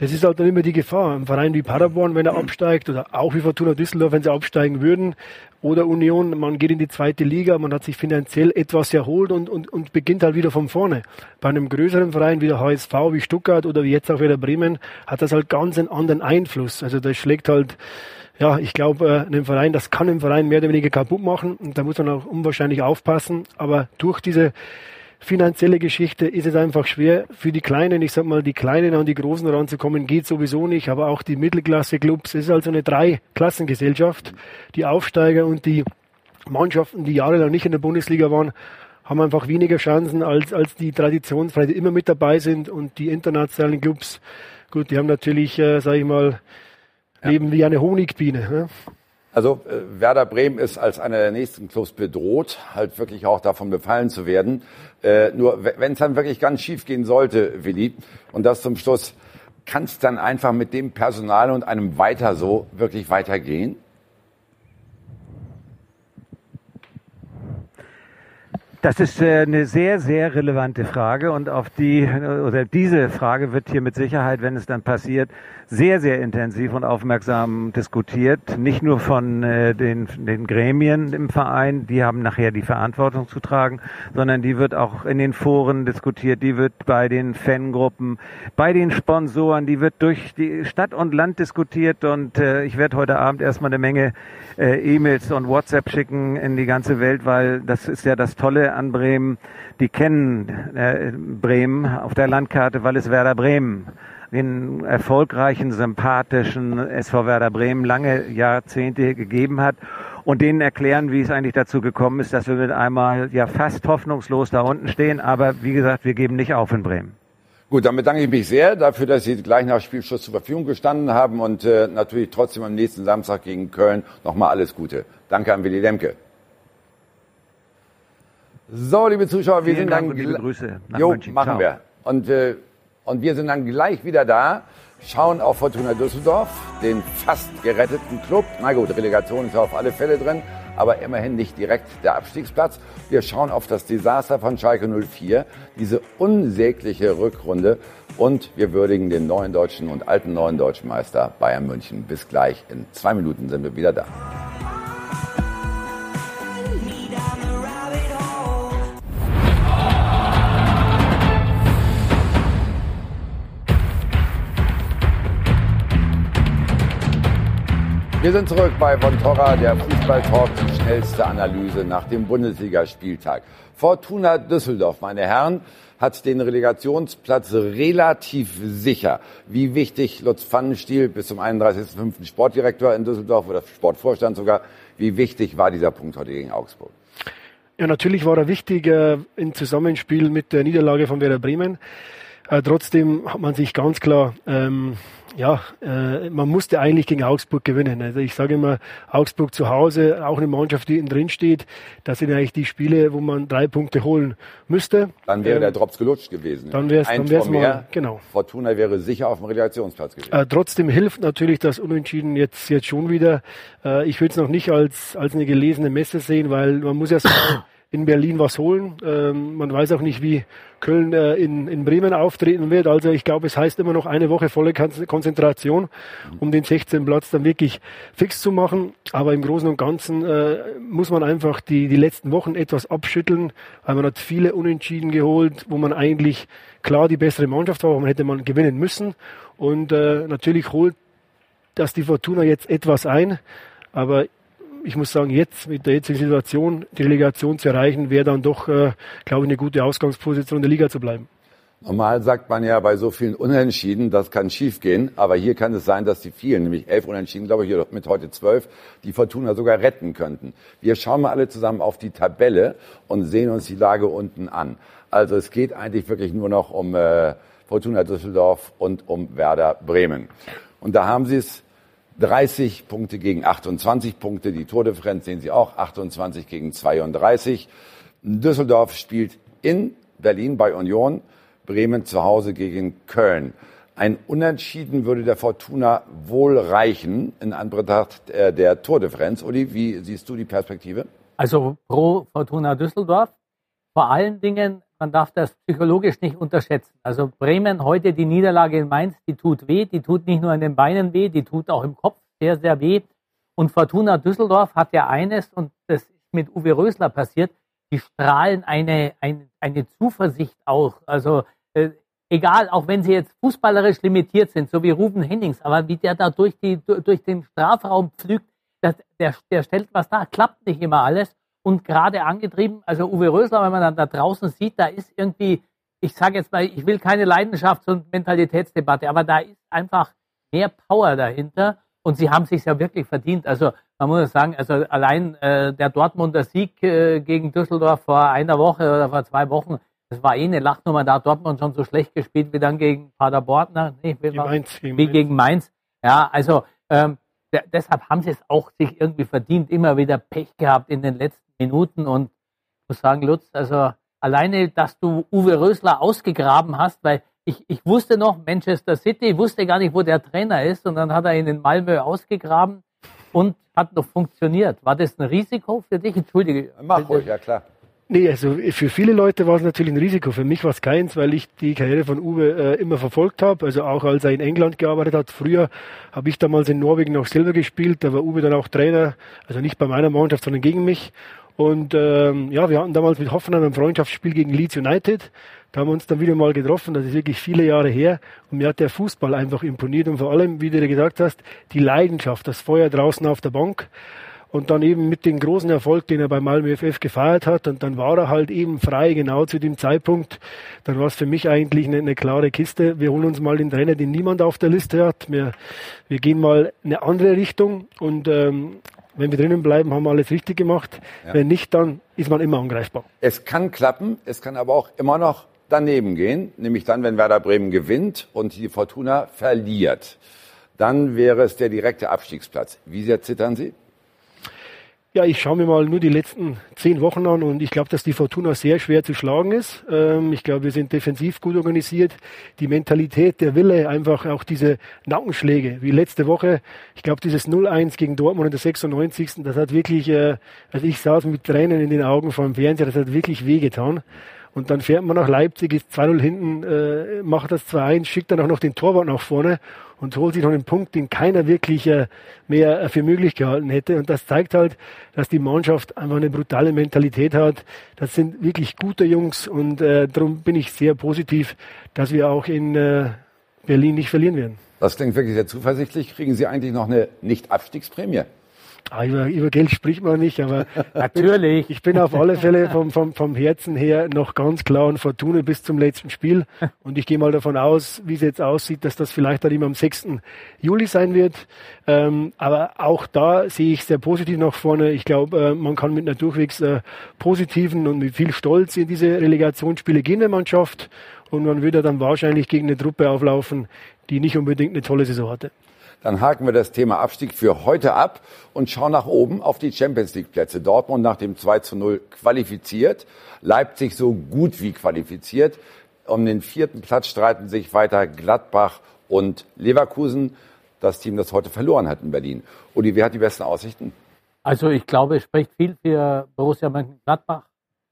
Das ist halt dann immer die Gefahr. Ein Verein wie Paderborn, wenn er absteigt, oder auch wie Fortuna Düsseldorf, wenn sie absteigen würden, oder Union, man geht in die zweite Liga, man hat sich finanziell etwas erholt und, und, und beginnt halt wieder von vorne. Bei einem größeren Verein wie der HSV, wie Stuttgart oder wie jetzt auch wieder Bremen, hat das halt ganz einen anderen Einfluss. Also das schlägt halt, ja, ich glaube, äh, einem Verein, das kann einen Verein mehr oder weniger kaputt machen und da muss man auch unwahrscheinlich aufpassen. Aber durch diese finanzielle Geschichte ist es einfach schwer für die Kleinen, ich sag mal, die Kleinen an die Großen ranzukommen, geht sowieso nicht, aber auch die Mittelklasse-Clubs, es ist also eine Drei-Klassengesellschaft. Die Aufsteiger und die Mannschaften, die jahrelang nicht in der Bundesliga waren, haben einfach weniger Chancen als, als die Traditionsfreien, die immer mit dabei sind und die internationalen Clubs. Gut, die haben natürlich, äh, sage ich mal, leben ja. wie eine Honigbiene. Ne? Also äh, Werder Bremen ist als einer der nächsten Clubs bedroht, halt wirklich auch davon befallen zu werden. Äh, nur wenn es dann wirklich ganz schief gehen sollte, Willi, und das zum Schluss, kann es dann einfach mit dem Personal und einem weiter so wirklich weitergehen? Das ist äh, eine sehr, sehr relevante Frage und auf die oder diese Frage wird hier mit Sicherheit, wenn es dann passiert, sehr, sehr intensiv und aufmerksam diskutiert. Nicht nur von äh, den, den Gremien im Verein, die haben nachher die Verantwortung zu tragen, sondern die wird auch in den Foren diskutiert, die wird bei den Fangruppen, bei den Sponsoren, die wird durch die Stadt und Land diskutiert und äh, ich werde heute Abend erstmal eine Menge äh, E-Mails und WhatsApp schicken in die ganze Welt, weil das ist ja das Tolle an Bremen. Die kennen äh, Bremen auf der Landkarte, weil es Werder Bremen den erfolgreichen, sympathischen SV Werder Bremen lange Jahrzehnte gegeben hat und denen erklären, wie es eigentlich dazu gekommen ist, dass wir mit einmal ja fast hoffnungslos da unten stehen. Aber wie gesagt, wir geben nicht auf in Bremen. Gut, dann bedanke ich mich sehr dafür, dass Sie gleich nach Spielschluss zur Verfügung gestanden haben und äh, natürlich trotzdem am nächsten Samstag gegen Köln nochmal alles Gute. Danke an Willi Lemke. So, liebe Zuschauer, wir Vielen sind Dank dann und liebe Grüße nach jo, München. machen Ciao. wir. Und äh, und wir sind dann gleich wieder da, schauen auf Fortuna Düsseldorf, den fast geretteten Club. Na gut, Relegation ist ja auf alle Fälle drin, aber immerhin nicht direkt der Abstiegsplatz. Wir schauen auf das Desaster von Schalke 04, diese unsägliche Rückrunde und wir würdigen den neuen deutschen und alten neuen deutschen Meister Bayern München. Bis gleich. In zwei Minuten sind wir wieder da. Wir sind zurück bei Von Torra, der Fußballtalk, die schnellste Analyse nach dem Bundesligaspieltag. Fortuna Düsseldorf, meine Herren, hat den Relegationsplatz relativ sicher. Wie wichtig Lutz Pfannenstiel bis zum 31.05. Sportdirektor in Düsseldorf oder Sportvorstand sogar, wie wichtig war dieser Punkt heute gegen Augsburg? Ja, natürlich war er wichtig äh, im Zusammenspiel mit der Niederlage von Werder Bremen. Äh, trotzdem hat man sich ganz klar, ähm, ja, äh, man musste eigentlich gegen Augsburg gewinnen. Also ich sage immer, Augsburg zu Hause, auch eine Mannschaft, die innen drin steht, das sind eigentlich die Spiele, wo man drei Punkte holen müsste. Dann wäre Ähm, der Drops gelutscht gewesen. dann wär's- Ein dann wär's mal- mehr. genau. Fortuna wäre sicher auf dem Relegationsplatz gewesen. Äh, trotzdem hilft natürlich das Unentschieden jetzt, jetzt schon wieder. Äh, ich würde es noch nicht als, als eine gelesene Messe sehen, weil man muss ja in Berlin was holen. Ähm, man weiß auch nicht, wie Köln äh, in, in Bremen auftreten wird. Also ich glaube, es heißt immer noch eine Woche volle Kon- Konzentration, um den 16. Platz dann wirklich fix zu machen. Aber im Großen und Ganzen äh, muss man einfach die, die letzten Wochen etwas abschütteln, weil man hat viele Unentschieden geholt, wo man eigentlich klar die bessere Mannschaft war, aber man hätte man gewinnen müssen. Und äh, natürlich holt das die Fortuna jetzt etwas ein. Aber ich muss sagen, jetzt mit der jetzigen Situation die Relegation zu erreichen, wäre dann doch, äh, glaube ich, eine gute Ausgangsposition in der Liga zu bleiben. Normal sagt man ja bei so vielen Unentschieden, das kann schiefgehen, aber hier kann es sein, dass die vielen, nämlich elf Unentschieden, glaube ich, mit heute zwölf, die Fortuna sogar retten könnten. Wir schauen mal alle zusammen auf die Tabelle und sehen uns die Lage unten an. Also es geht eigentlich wirklich nur noch um äh, Fortuna Düsseldorf und um Werder Bremen. Und da haben Sie es 30 Punkte gegen 28 Punkte. Die Tordifferenz sehen Sie auch, 28 gegen 32. Düsseldorf spielt in Berlin bei Union Bremen zu Hause gegen Köln. Ein Unentschieden würde der Fortuna wohl reichen in Anbetracht der, der Tordifferenz. Uli, wie siehst du die Perspektive? Also pro Fortuna Düsseldorf. Vor allen Dingen, man darf das psychologisch nicht unterschätzen. Also Bremen heute die Niederlage in Mainz, die tut weh, die tut nicht nur in den Beinen weh, die tut auch im Kopf sehr, sehr weh. Und Fortuna Düsseldorf hat ja eines, und das ist mit Uwe Rösler passiert, die strahlen eine, eine, eine Zuversicht aus. Also äh, egal, auch wenn sie jetzt fußballerisch limitiert sind, so wie Ruben Hennings, aber wie der da durch, die, durch den Strafraum pflügt, der, der stellt was da, klappt nicht immer alles. Und gerade angetrieben, also Uwe Rösler, wenn man dann da draußen sieht, da ist irgendwie, ich sage jetzt mal, ich will keine Leidenschafts- und Mentalitätsdebatte, aber da ist einfach mehr Power dahinter und sie haben sich ja wirklich verdient. Also man muss sagen, also allein äh, der Dortmunder Sieg äh, gegen Düsseldorf vor einer Woche oder vor zwei Wochen, das war eh eine Lachnummer, da hat Dortmund schon so schlecht gespielt wie dann gegen Paderborn, ne? nee, wie, Mainz, wie Mainz. gegen Mainz. Ja, also ähm, deshalb haben sie es auch sich irgendwie verdient, immer wieder Pech gehabt in den letzten Minuten und ich muss sagen, Lutz, also alleine, dass du Uwe Rösler ausgegraben hast, weil ich, ich wusste noch Manchester City, wusste gar nicht, wo der Trainer ist und dann hat er ihn in Malmö ausgegraben und hat noch funktioniert. War das ein Risiko für dich? Entschuldige. Mach ruhig, ja klar. Nee, also für viele Leute war es natürlich ein Risiko. Für mich war es keins, weil ich die Karriere von Uwe äh, immer verfolgt habe. Also auch als er in England gearbeitet hat. Früher habe ich damals in Norwegen noch selber gespielt. Da war Uwe dann auch Trainer. Also nicht bei meiner Mannschaft, sondern gegen mich. Und ähm, ja, wir hatten damals mit Hoffenheim ein Freundschaftsspiel gegen Leeds United. Da haben wir uns dann wieder mal getroffen. Das ist wirklich viele Jahre her. Und mir hat der Fußball einfach imponiert. Und vor allem, wie du gesagt hast, die Leidenschaft, das Feuer draußen auf der Bank und dann eben mit dem großen Erfolg, den er bei Malmö FF gefeiert hat und dann war er halt eben frei genau zu dem Zeitpunkt. Dann war es für mich eigentlich eine, eine, klare Kiste. Wir holen uns mal den Trainer, den niemand auf der Liste hat. Wir, wir gehen mal eine andere Richtung und ähm, wenn wir drinnen bleiben, haben wir alles richtig gemacht. Ja. Wenn nicht, dann ist man immer angreifbar. Es kann klappen, es kann aber auch immer noch daneben gehen, nämlich dann, wenn Werder Bremen gewinnt und die Fortuna verliert. Dann wäre es der direkte Abstiegsplatz. Wie sehr zittern Sie? Ja, ich schaue mir mal nur die letzten zehn Wochen an und ich glaube, dass die Fortuna sehr schwer zu schlagen ist. Ähm, ich glaube, wir sind defensiv gut organisiert. Die Mentalität, der Wille, einfach auch diese Nackenschläge, wie letzte Woche. Ich glaube, dieses 0-1 gegen Dortmund in der 96. Das hat wirklich, äh, also ich saß mit Tränen in den Augen vor dem Fernseher, das hat wirklich wehgetan. Und dann fährt man nach Leipzig, ist 2-0 hinten, äh, macht das 2-1, schickt dann auch noch den Torwart nach vorne und holt sich noch einen Punkt, den keiner wirklich äh, mehr äh, für möglich gehalten hätte. Und das zeigt halt, dass die Mannschaft einfach eine brutale Mentalität hat. Das sind wirklich gute Jungs und äh, darum bin ich sehr positiv, dass wir auch in äh, Berlin nicht verlieren werden. Das klingt wirklich sehr zuversichtlich. Kriegen Sie eigentlich noch eine Nicht-Abstiegsprämie? Ah, über, über Geld spricht man nicht, aber natürlich. Ich bin auf alle Fälle vom, vom, vom Herzen her noch ganz klar und Fortuna bis zum letzten Spiel. Und ich gehe mal davon aus, wie es jetzt aussieht, dass das vielleicht dann immer am 6. Juli sein wird. Ähm, aber auch da sehe ich sehr positiv nach vorne. Ich glaube, äh, man kann mit einer durchwegs äh, positiven und mit viel Stolz in diese Relegationsspiele gehen, wenn man schafft. Und man würde dann wahrscheinlich gegen eine Truppe auflaufen, die nicht unbedingt eine tolle Saison hatte. Dann haken wir das Thema Abstieg für heute ab und schauen nach oben auf die Champions League Plätze. Dortmund nach dem 2 zu 0 qualifiziert. Leipzig so gut wie qualifiziert. Um den vierten Platz streiten sich weiter Gladbach und Leverkusen. Das Team, das heute verloren hat in Berlin. Uli, wer hat die besten Aussichten? Also ich glaube, es spricht viel für Borussia Mönchengladbach.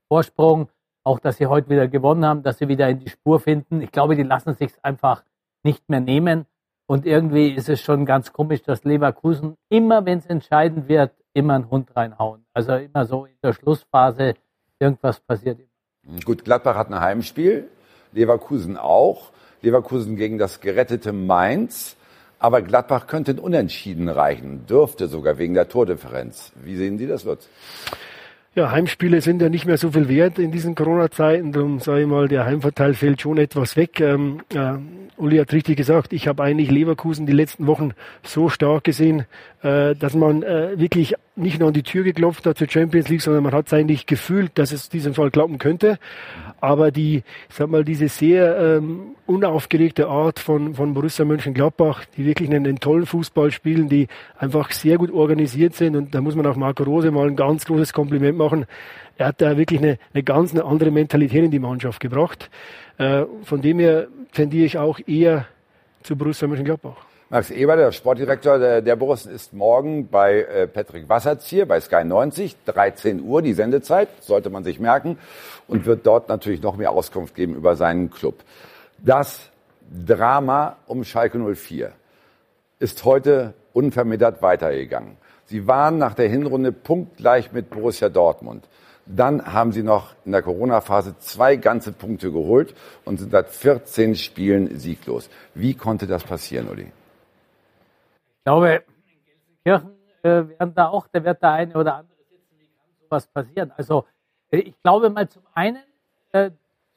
Vorsprung, auch dass sie heute wieder gewonnen haben, dass sie wieder in die Spur finden. Ich glaube, die lassen sich einfach nicht mehr nehmen. Und irgendwie ist es schon ganz komisch, dass Leverkusen immer, wenn es entscheidend wird, immer einen Hund reinhauen. Also immer so in der Schlussphase irgendwas passiert immer. Gut, Gladbach hat ein Heimspiel, Leverkusen auch. Leverkusen gegen das gerettete Mainz. Aber Gladbach könnte ein Unentschieden reichen, dürfte sogar wegen der Tordifferenz. Wie sehen Sie das, Lutz? Ja, Heimspiele sind ja nicht mehr so viel wert in diesen Corona-Zeiten. Darum sage ich mal, der Heimvorteil fällt schon etwas weg. Ähm, äh, Uli hat richtig gesagt, ich habe eigentlich Leverkusen die letzten Wochen so stark gesehen, äh, dass man äh, wirklich nicht nur an die Tür geklopft hat zur Champions League, sondern man hat es eigentlich gefühlt, dass es diesen Fall klappen könnte. Aber die, ich sag mal, diese sehr ähm, unaufgeregte Art von, von Borussia Mönchengladbach, die wirklich einen, einen, tollen Fußball spielen, die einfach sehr gut organisiert sind. Und da muss man auch Marco Rose mal ein ganz großes Kompliment machen. Er hat da wirklich eine, eine ganz eine andere Mentalität in die Mannschaft gebracht. Äh, von dem her tendiere ich auch eher zu Borussia Mönchengladbach. Max Eber, der Sportdirektor der, der Borussen, ist morgen bei äh, Patrick Wasserzier bei Sky 90, 13 Uhr die Sendezeit, sollte man sich merken, und wird dort natürlich noch mehr Auskunft geben über seinen Club. Das Drama um Schalke 04 ist heute unvermittert weitergegangen. Sie waren nach der Hinrunde punktgleich mit Borussia Dortmund. Dann haben sie noch in der Corona-Phase zwei ganze Punkte geholt und sind seit 14 Spielen sieglos. Wie konnte das passieren, Uli? Glaube, in Gelsenkirchen äh, werden da auch, da wird der eine oder andere sitzen, wie kann sowas passieren. Also äh, ich glaube mal zum einen, äh,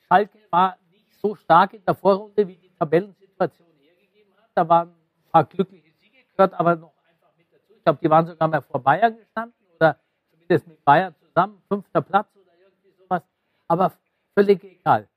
Schalke war nicht so stark in der Vorrunde, wie die Tabellensituation hergegeben hat. Da waren ein paar glückliche Siege gehört, aber noch einfach mit dazu. Ich glaube, die waren sogar mal vor Bayern gestanden oder zumindest mit Bayern zusammen, fünfter Platz oder irgendwie sowas. Aber völlig egal.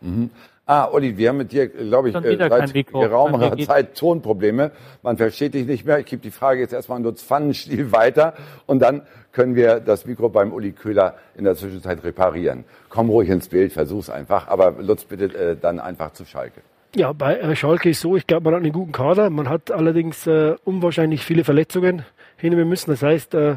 Mhm. Ah, Olli, wir haben mit dir, glaube ich, äh, seit geraumer Zeit Tonprobleme. Man versteht dich nicht mehr. Ich gebe die Frage jetzt erstmal an Lutz Pfannenstiel weiter und dann können wir das Mikro beim Uli Köhler in der Zwischenzeit reparieren. Komm ruhig ins Bild, versuch's einfach. Aber Lutz, bitte äh, dann einfach zu Schalke. Ja, bei äh, Schalke ist so, ich glaube, man hat einen guten Kader. Man hat allerdings äh, unwahrscheinlich viele Verletzungen hinnehmen müssen. Das heißt, äh,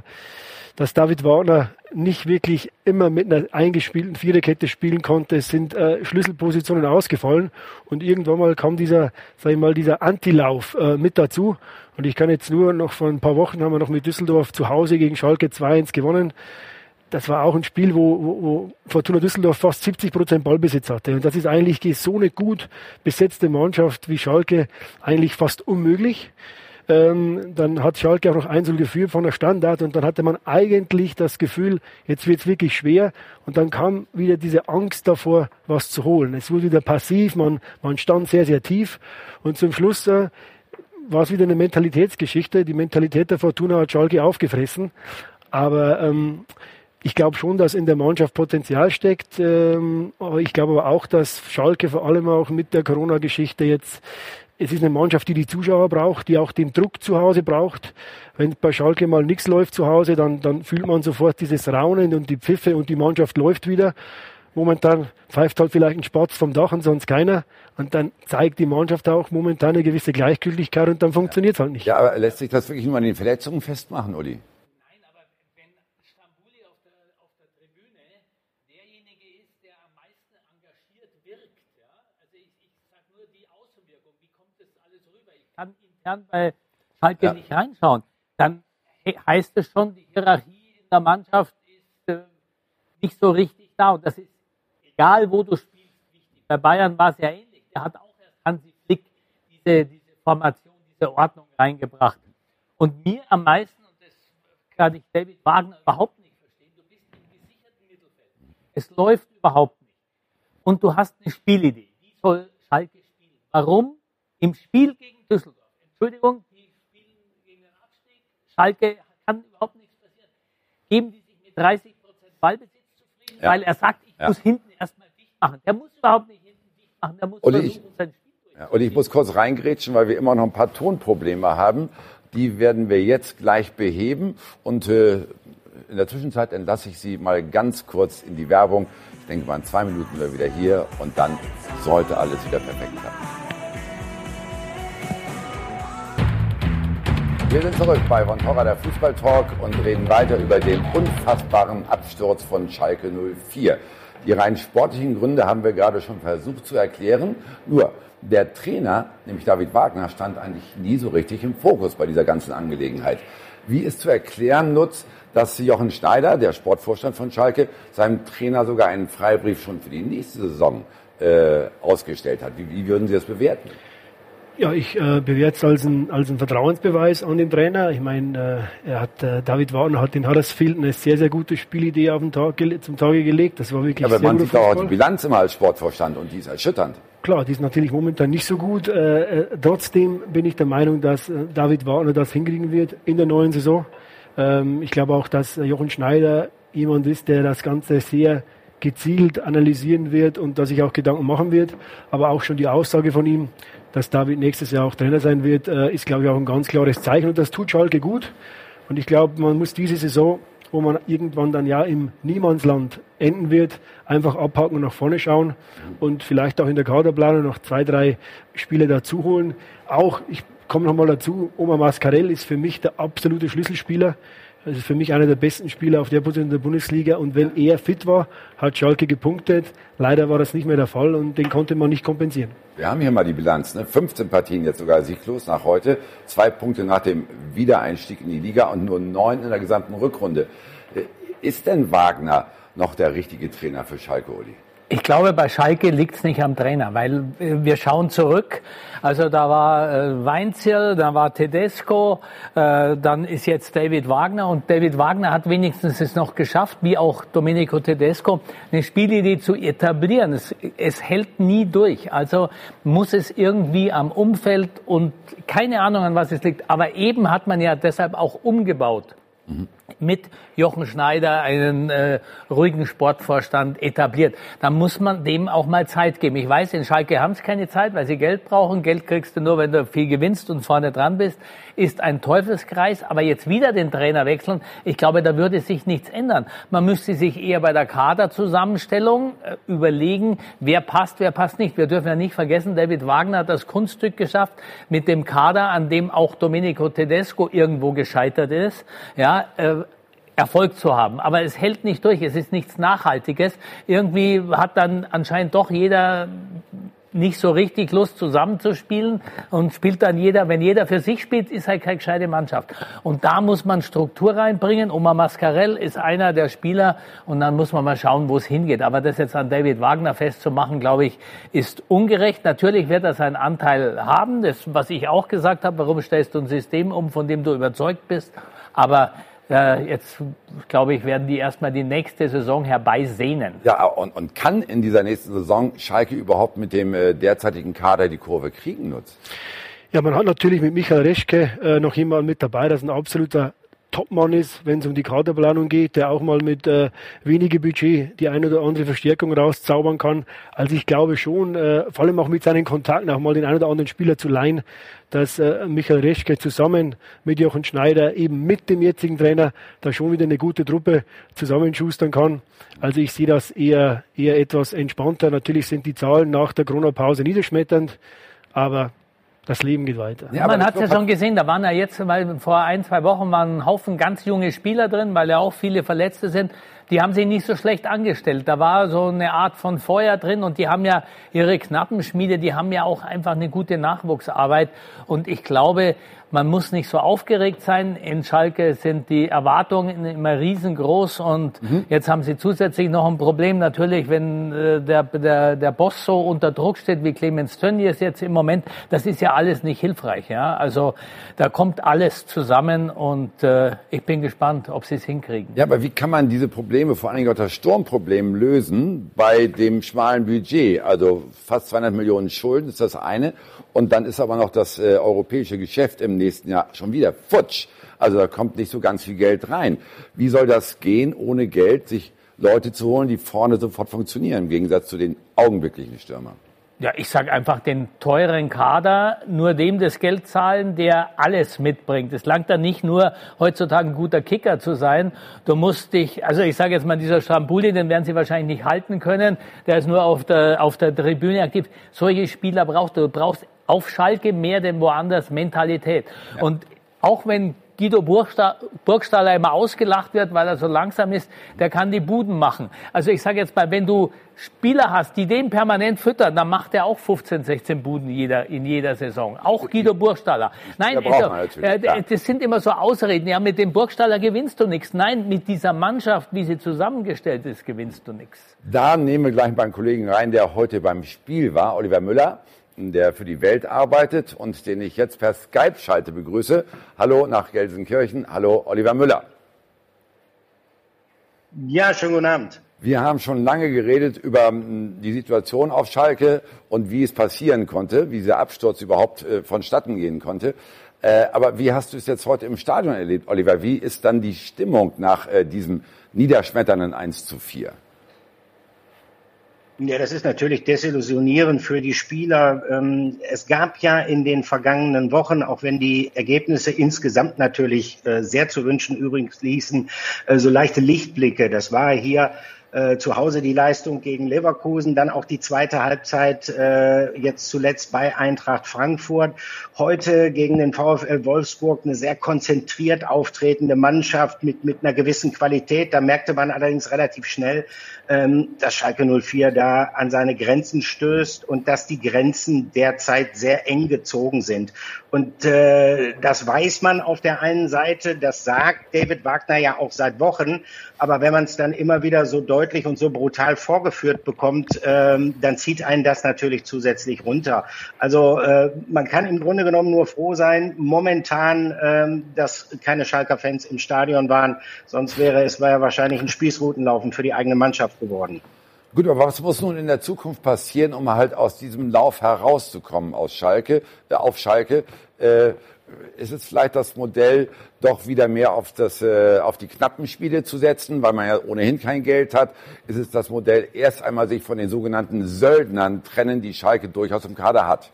dass David Warner nicht wirklich immer mit einer eingespielten Viererkette spielen konnte. Sind äh, Schlüsselpositionen ausgefallen und irgendwann mal kam dieser, sag ich mal, dieser Antilauf äh, mit dazu. Und ich kann jetzt nur noch vor ein paar Wochen haben wir noch mit Düsseldorf zu Hause gegen Schalke 2-1 gewonnen. Das war auch ein Spiel, wo, wo, wo Fortuna Düsseldorf fast 70 Prozent Ballbesitz hatte. Und das ist eigentlich so eine gut besetzte Mannschaft wie Schalke eigentlich fast unmöglich. Ähm, dann hat Schalke auch noch Einzel geführt von der Standard und dann hatte man eigentlich das Gefühl, jetzt wird es wirklich schwer und dann kam wieder diese Angst davor, was zu holen. Es wurde wieder passiv, man, man stand sehr, sehr tief und zum Schluss äh, war es wieder eine Mentalitätsgeschichte. Die Mentalität der Fortuna hat Schalke aufgefressen, aber ähm, ich glaube schon, dass in der Mannschaft Potenzial steckt. Ähm, ich glaube aber auch, dass Schalke vor allem auch mit der Corona-Geschichte jetzt es ist eine Mannschaft, die die Zuschauer braucht, die auch den Druck zu Hause braucht. Wenn bei Schalke mal nichts läuft zu Hause, dann, dann fühlt man sofort dieses Raunen und die Pfiffe und die Mannschaft läuft wieder. Momentan pfeift halt vielleicht ein Spatz vom Dach und sonst keiner. Und dann zeigt die Mannschaft auch momentan eine gewisse Gleichgültigkeit und dann funktioniert es halt nicht. Ja, aber lässt sich das wirklich nur an den Verletzungen festmachen, Uli? Intern bei Schalke ja. nicht reinschauen, dann heißt es schon, die Hierarchie in der Mannschaft ist äh, nicht so richtig da. Und das ist egal, wo du spielst, wichtig. Bei Bayern war es ja ähnlich. Der hat auch erst Hansi Flick diese, diese Formation, diese Ordnung reingebracht. Und mir am meisten, und das kann ich David Wagner überhaupt nicht verstehen, du bist im gesicherten Mittelfeld. Es läuft überhaupt nicht. Und du hast eine Spielidee. Wie soll Schalke spielen? Warum? Im Spiel gegen Düsseldorf Entschuldigung, die spielen gegen den Abstieg. Schalke kann überhaupt nichts passieren. Geben die sich mit 30 Prozent Ballbesitz zufrieden, ja. weil er sagt, ich ja. muss hinten erstmal dicht machen. Der muss überhaupt nicht hinten dicht machen, der muss und versuchen, ich, sein Spiel ja, Und ich muss kurz reingrätschen, weil wir immer noch ein paar Tonprobleme haben. Die werden wir jetzt gleich beheben. Und äh, in der Zwischenzeit entlasse ich Sie mal ganz kurz in die Werbung. Ich denke mal, in zwei Minuten sind wir wieder hier und dann sollte alles wieder perfekt klappen. Wir sind zurück bei Von Torra, der Fußballtalk und reden weiter über den unfassbaren Absturz von Schalke 04. Die rein sportlichen Gründe haben wir gerade schon versucht zu erklären. Nur der Trainer, nämlich David Wagner, stand eigentlich nie so richtig im Fokus bei dieser ganzen Angelegenheit. Wie ist zu erklären, Nutz, dass Jochen Schneider, der Sportvorstand von Schalke, seinem Trainer sogar einen Freibrief schon für die nächste Saison äh, ausgestellt hat? Wie, wie würden Sie das bewerten? Ja, ich äh, bewerte es als ein, als ein Vertrauensbeweis an den Trainer. Ich meine, äh, er hat äh, David Wagner hat in Huddersfield eine sehr, sehr gute Spielidee auf den Tag, zum Tage gelegt. Das war wirklich Aber sehr man sieht auch die Bilanz immer als Sportvorstand und die ist erschütternd. Klar, die ist natürlich momentan nicht so gut. Äh, äh, trotzdem bin ich der Meinung, dass äh, David Wagner das hinkriegen wird in der neuen Saison. Ähm, ich glaube auch, dass Jochen Schneider jemand ist, der das Ganze sehr gezielt analysieren wird und dass sich auch Gedanken machen wird. Aber auch schon die Aussage von ihm, dass David nächstes Jahr auch Trainer sein wird, äh, ist, glaube ich, auch ein ganz klares Zeichen. Und das tut Schalke gut. Und ich glaube, man muss diese Saison, wo man irgendwann dann ja im Niemandsland enden wird, einfach abhaken und nach vorne schauen und vielleicht auch in der Kaderplanung noch zwei, drei Spiele dazu holen. Auch, ich komme nochmal dazu, Oma Mascarell ist für mich der absolute Schlüsselspieler. Das ist für mich einer der besten Spieler auf der Position der Bundesliga. Und wenn er fit war, hat Schalke gepunktet. Leider war das nicht mehr der Fall und den konnte man nicht kompensieren. Wir haben hier mal die Bilanz. Ne? 15 Partien jetzt sogar sieglos nach heute. Zwei Punkte nach dem Wiedereinstieg in die Liga und nur neun in der gesamten Rückrunde. Äh, ist denn Wagner noch der richtige Trainer für Schalke, Uli? Ich glaube, bei Schalke liegt es nicht am Trainer, weil äh, wir schauen zurück. Also da war äh, Weinzierl, da war Tedesco, äh, dann ist jetzt David Wagner und David Wagner hat wenigstens es noch geschafft, wie auch Domenico Tedesco, eine Spielidee zu etablieren. Es, es hält nie durch. Also muss es irgendwie am Umfeld und keine Ahnung an was es liegt. Aber eben hat man ja deshalb auch umgebaut. Mhm mit Jochen Schneider einen äh, ruhigen Sportvorstand etabliert. Da muss man dem auch mal Zeit geben. Ich weiß, in Schalke haben sie keine Zeit, weil sie Geld brauchen. Geld kriegst du nur, wenn du viel gewinnst und vorne dran bist. Ist ein Teufelskreis. Aber jetzt wieder den Trainer wechseln, ich glaube, da würde sich nichts ändern. Man müsste sich eher bei der Kaderzusammenstellung äh, überlegen, wer passt, wer passt nicht. Wir dürfen ja nicht vergessen, David Wagner hat das Kunststück geschafft mit dem Kader, an dem auch Domenico Tedesco irgendwo gescheitert ist. Ja, äh, Erfolg zu haben. Aber es hält nicht durch, es ist nichts Nachhaltiges. Irgendwie hat dann anscheinend doch jeder nicht so richtig Lust zusammenzuspielen und spielt dann jeder, wenn jeder für sich spielt, ist halt keine gescheite Mannschaft. Und da muss man Struktur reinbringen. Oma Mascarell ist einer der Spieler und dann muss man mal schauen, wo es hingeht. Aber das jetzt an David Wagner festzumachen, glaube ich, ist ungerecht. Natürlich wird er seinen Anteil haben, das, was ich auch gesagt habe, warum stellst du ein System um, von dem du überzeugt bist. Aber jetzt, glaube ich, werden die erstmal die nächste Saison herbeisehnen. Ja, und, und kann in dieser nächsten Saison Schalke überhaupt mit dem äh, derzeitigen Kader die Kurve kriegen nutzt? Ja, man hat natürlich mit Michael Reschke äh, noch jemanden mit dabei, das ist ein absoluter Topmann ist, wenn es um die Kaderplanung geht, der auch mal mit äh, weniger Budget die ein oder andere Verstärkung rauszaubern kann. Also ich glaube schon, äh, vor allem auch mit seinen Kontakten, auch mal den einen oder anderen Spieler zu leihen, dass äh, Michael Reschke zusammen mit Jochen Schneider eben mit dem jetzigen Trainer da schon wieder eine gute Truppe zusammenschustern kann. Also ich sehe das eher, eher etwas entspannter. Natürlich sind die Zahlen nach der Corona-Pause niederschmetternd, aber das Leben geht weiter. Ja, man hat es ja schon gesehen, da waren ja jetzt, weil vor ein, zwei Wochen waren ein Haufen ganz junge Spieler drin, weil ja auch viele Verletzte sind. Die haben sich nicht so schlecht angestellt. Da war so eine Art von Feuer drin und die haben ja ihre Knappenschmiede, die haben ja auch einfach eine gute Nachwuchsarbeit. Und ich glaube, man muss nicht so aufgeregt sein. In Schalke sind die Erwartungen immer riesengroß und mhm. jetzt haben sie zusätzlich noch ein Problem natürlich, wenn äh, der, der, der Boss so unter Druck steht wie Clemens Tönnies jetzt im Moment. Das ist ja alles nicht hilfreich. Ja? Also da kommt alles zusammen und äh, ich bin gespannt, ob sie es hinkriegen. Ja, aber wie kann man diese Probleme, vor allen Dingen auch das Sturmproblem lösen bei dem schmalen Budget? Also fast 200 Millionen Schulden ist das eine und dann ist aber noch das äh, europäische Geschäft im nächsten Jahr schon wieder futsch. Also da kommt nicht so ganz viel Geld rein. Wie soll das gehen, ohne Geld sich Leute zu holen, die vorne sofort funktionieren, im Gegensatz zu den augenblicklichen Stürmern? Ja, ich sage einfach den teuren Kader, nur dem das Geld zahlen, der alles mitbringt. Es langt dann nicht nur, heutzutage ein guter Kicker zu sein. Du musst dich, also ich sage jetzt mal, dieser Strambuli, den werden sie wahrscheinlich nicht halten können. Der ist nur auf der, auf der Tribüne aktiv. Solche Spieler brauchst du. Du brauchst auf Schalke mehr denn woanders Mentalität. Ja. Und auch wenn Guido Burgstaller immer ausgelacht wird, weil er so langsam ist, der kann die Buden machen. Also ich sage jetzt mal, wenn du Spieler hast, die den permanent füttern, dann macht er auch 15, 16 Buden jeder, in jeder Saison. Auch Guido Burgstaller. Nein, also, äh, das sind immer so Ausreden. Ja, mit dem Burgstaller gewinnst du nichts. Nein, mit dieser Mannschaft, wie sie zusammengestellt ist, gewinnst du nichts. Da nehmen wir gleich beim Kollegen rein, der heute beim Spiel war, Oliver Müller der für die Welt arbeitet und den ich jetzt per Skype schalte begrüße. Hallo nach Gelsenkirchen. Hallo Oliver Müller. Ja, schönen guten Abend. Wir haben schon lange geredet über hm, die Situation auf Schalke und wie es passieren konnte, wie dieser Absturz überhaupt äh, vonstatten gehen konnte. Äh, aber wie hast du es jetzt heute im Stadion erlebt, Oliver? Wie ist dann die Stimmung nach äh, diesem niederschmetternden 1 zu 4? Ja, das ist natürlich desillusionierend für die Spieler. Ähm, es gab ja in den vergangenen Wochen, auch wenn die Ergebnisse insgesamt natürlich sehr zu wünschen übrigens ließen, so leichte Lichtblicke. Das war hier äh, zu Hause die Leistung gegen Leverkusen, dann auch die zweite Halbzeit äh, jetzt zuletzt bei Eintracht Frankfurt. Heute gegen den VfL Wolfsburg eine sehr konzentriert auftretende Mannschaft mit, mit einer gewissen Qualität. Da merkte man allerdings relativ schnell, ähm, dass Schalke 04 da an seine Grenzen stößt und dass die Grenzen derzeit sehr eng gezogen sind. Und äh, das weiß man auf der einen Seite, das sagt David Wagner ja auch seit Wochen, aber wenn man es dann immer wieder so deutlich und so brutal vorgeführt bekommt, ähm, dann zieht einen das natürlich zusätzlich runter. Also äh, man kann im Grunde genommen nur froh sein, momentan, ähm, dass keine Schalker-Fans im Stadion waren, sonst wäre es war ja wahrscheinlich ein Spießrutenlaufen für die eigene Mannschaft geworden. Gut, aber was muss nun in der Zukunft passieren, um halt aus diesem Lauf herauszukommen aus Schalke, äh, auf Schalke? Äh, ist es vielleicht das Modell, doch wieder mehr auf, das, äh, auf die knappen Spiele zu setzen, weil man ja ohnehin kein Geld hat? Ist es das Modell, erst einmal sich von den sogenannten Söldnern trennen, die Schalke durchaus im Kader hat?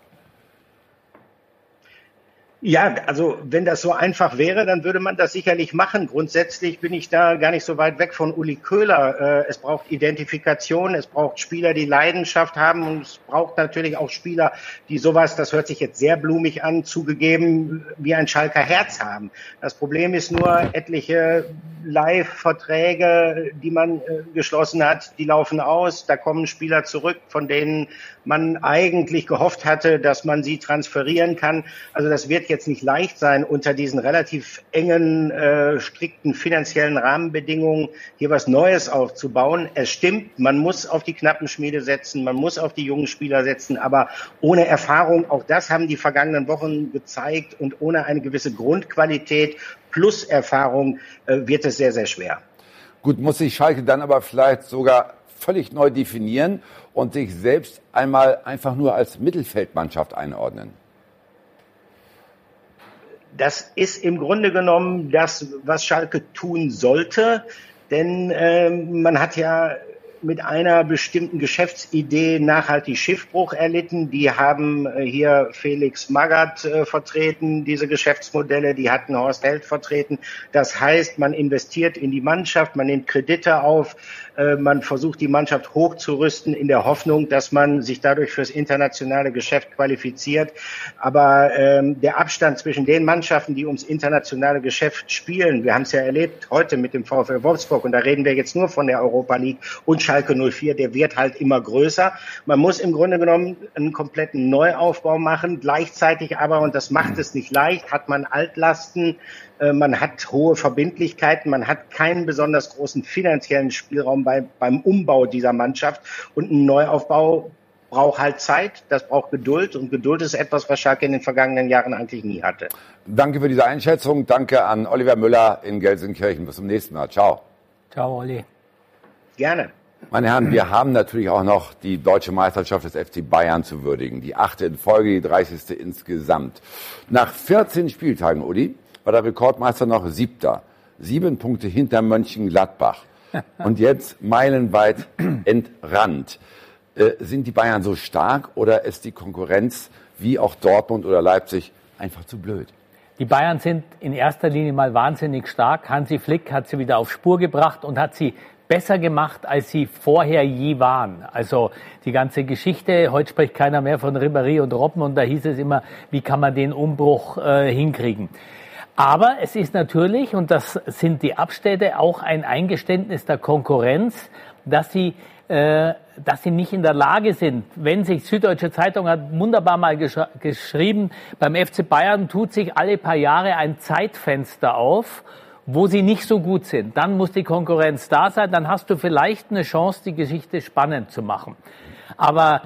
Ja, also wenn das so einfach wäre, dann würde man das sicherlich machen. Grundsätzlich bin ich da gar nicht so weit weg von Uli Köhler. Äh, es braucht Identifikation, es braucht Spieler, die Leidenschaft haben und es braucht natürlich auch Spieler, die sowas, das hört sich jetzt sehr blumig an, zugegeben, wie ein Schalker Herz haben. Das Problem ist nur, etliche Live-Verträge, die man äh, geschlossen hat, die laufen aus. Da kommen Spieler zurück, von denen man eigentlich gehofft hatte, dass man sie transferieren kann. Also das wird jetzt nicht leicht sein, unter diesen relativ engen, äh, strikten finanziellen Rahmenbedingungen hier was Neues aufzubauen. Es stimmt, man muss auf die knappen Schmiede setzen, man muss auf die jungen Spieler setzen, aber ohne Erfahrung, auch das haben die vergangenen Wochen gezeigt und ohne eine gewisse Grundqualität plus Erfahrung äh, wird es sehr, sehr schwer. Gut, muss sich Schalke dann aber vielleicht sogar völlig neu definieren und sich selbst einmal einfach nur als Mittelfeldmannschaft einordnen? Das ist im Grunde genommen das, was Schalke tun sollte. Denn äh, man hat ja mit einer bestimmten Geschäftsidee nachhaltig Schiffbruch erlitten. Die haben äh, hier Felix Magath äh, vertreten, diese Geschäftsmodelle, die hatten Horst Held vertreten. Das heißt, man investiert in die Mannschaft, man nimmt Kredite auf, äh, man versucht die Mannschaft hochzurüsten in der Hoffnung, dass man sich dadurch fürs internationale Geschäft qualifiziert. Aber ähm, der Abstand zwischen den Mannschaften, die ums internationale Geschäft spielen, wir haben es ja erlebt heute mit dem VfL Wolfsburg und da reden wir jetzt nur von der Europa League und Schalke 04, der wird halt immer größer. Man muss im Grunde genommen einen kompletten Neuaufbau machen, gleichzeitig aber, und das macht es nicht leicht, hat man Altlasten, äh, man hat hohe Verbindlichkeiten, man hat keinen besonders großen finanziellen Spielraum bei, beim Umbau dieser Mannschaft und ein Neuaufbau braucht halt Zeit, das braucht Geduld und Geduld ist etwas, was Schalke in den vergangenen Jahren eigentlich nie hatte. Danke für diese Einschätzung. Danke an Oliver Müller in Gelsenkirchen. Bis zum nächsten Mal. Ciao. Ciao, Olli. Gerne. Meine Herren, wir haben natürlich auch noch die deutsche Meisterschaft des FC Bayern zu würdigen. Die achte in Folge, die 30. insgesamt. Nach 14 Spieltagen, Uli, war der Rekordmeister noch siebter. Sieben Punkte hinter Mönchengladbach. Und jetzt meilenweit entrannt. Äh, sind die Bayern so stark oder ist die Konkurrenz wie auch Dortmund oder Leipzig einfach zu blöd? Die Bayern sind in erster Linie mal wahnsinnig stark. Hansi Flick hat sie wieder auf Spur gebracht und hat sie besser gemacht, als sie vorher je waren. Also die ganze Geschichte, heute spricht keiner mehr von Ribéry und Robben und da hieß es immer, wie kann man den Umbruch äh, hinkriegen. Aber es ist natürlich, und das sind die Abstädte, auch ein Eingeständnis der Konkurrenz, dass sie, äh, dass sie nicht in der Lage sind. Wenn sich Süddeutsche Zeitung hat wunderbar mal gesch geschrieben, beim FC Bayern tut sich alle paar Jahre ein Zeitfenster auf, wo sie nicht so gut sind. Dann muss die Konkurrenz da sein, dann hast du vielleicht eine Chance, die Geschichte spannend zu machen. Aber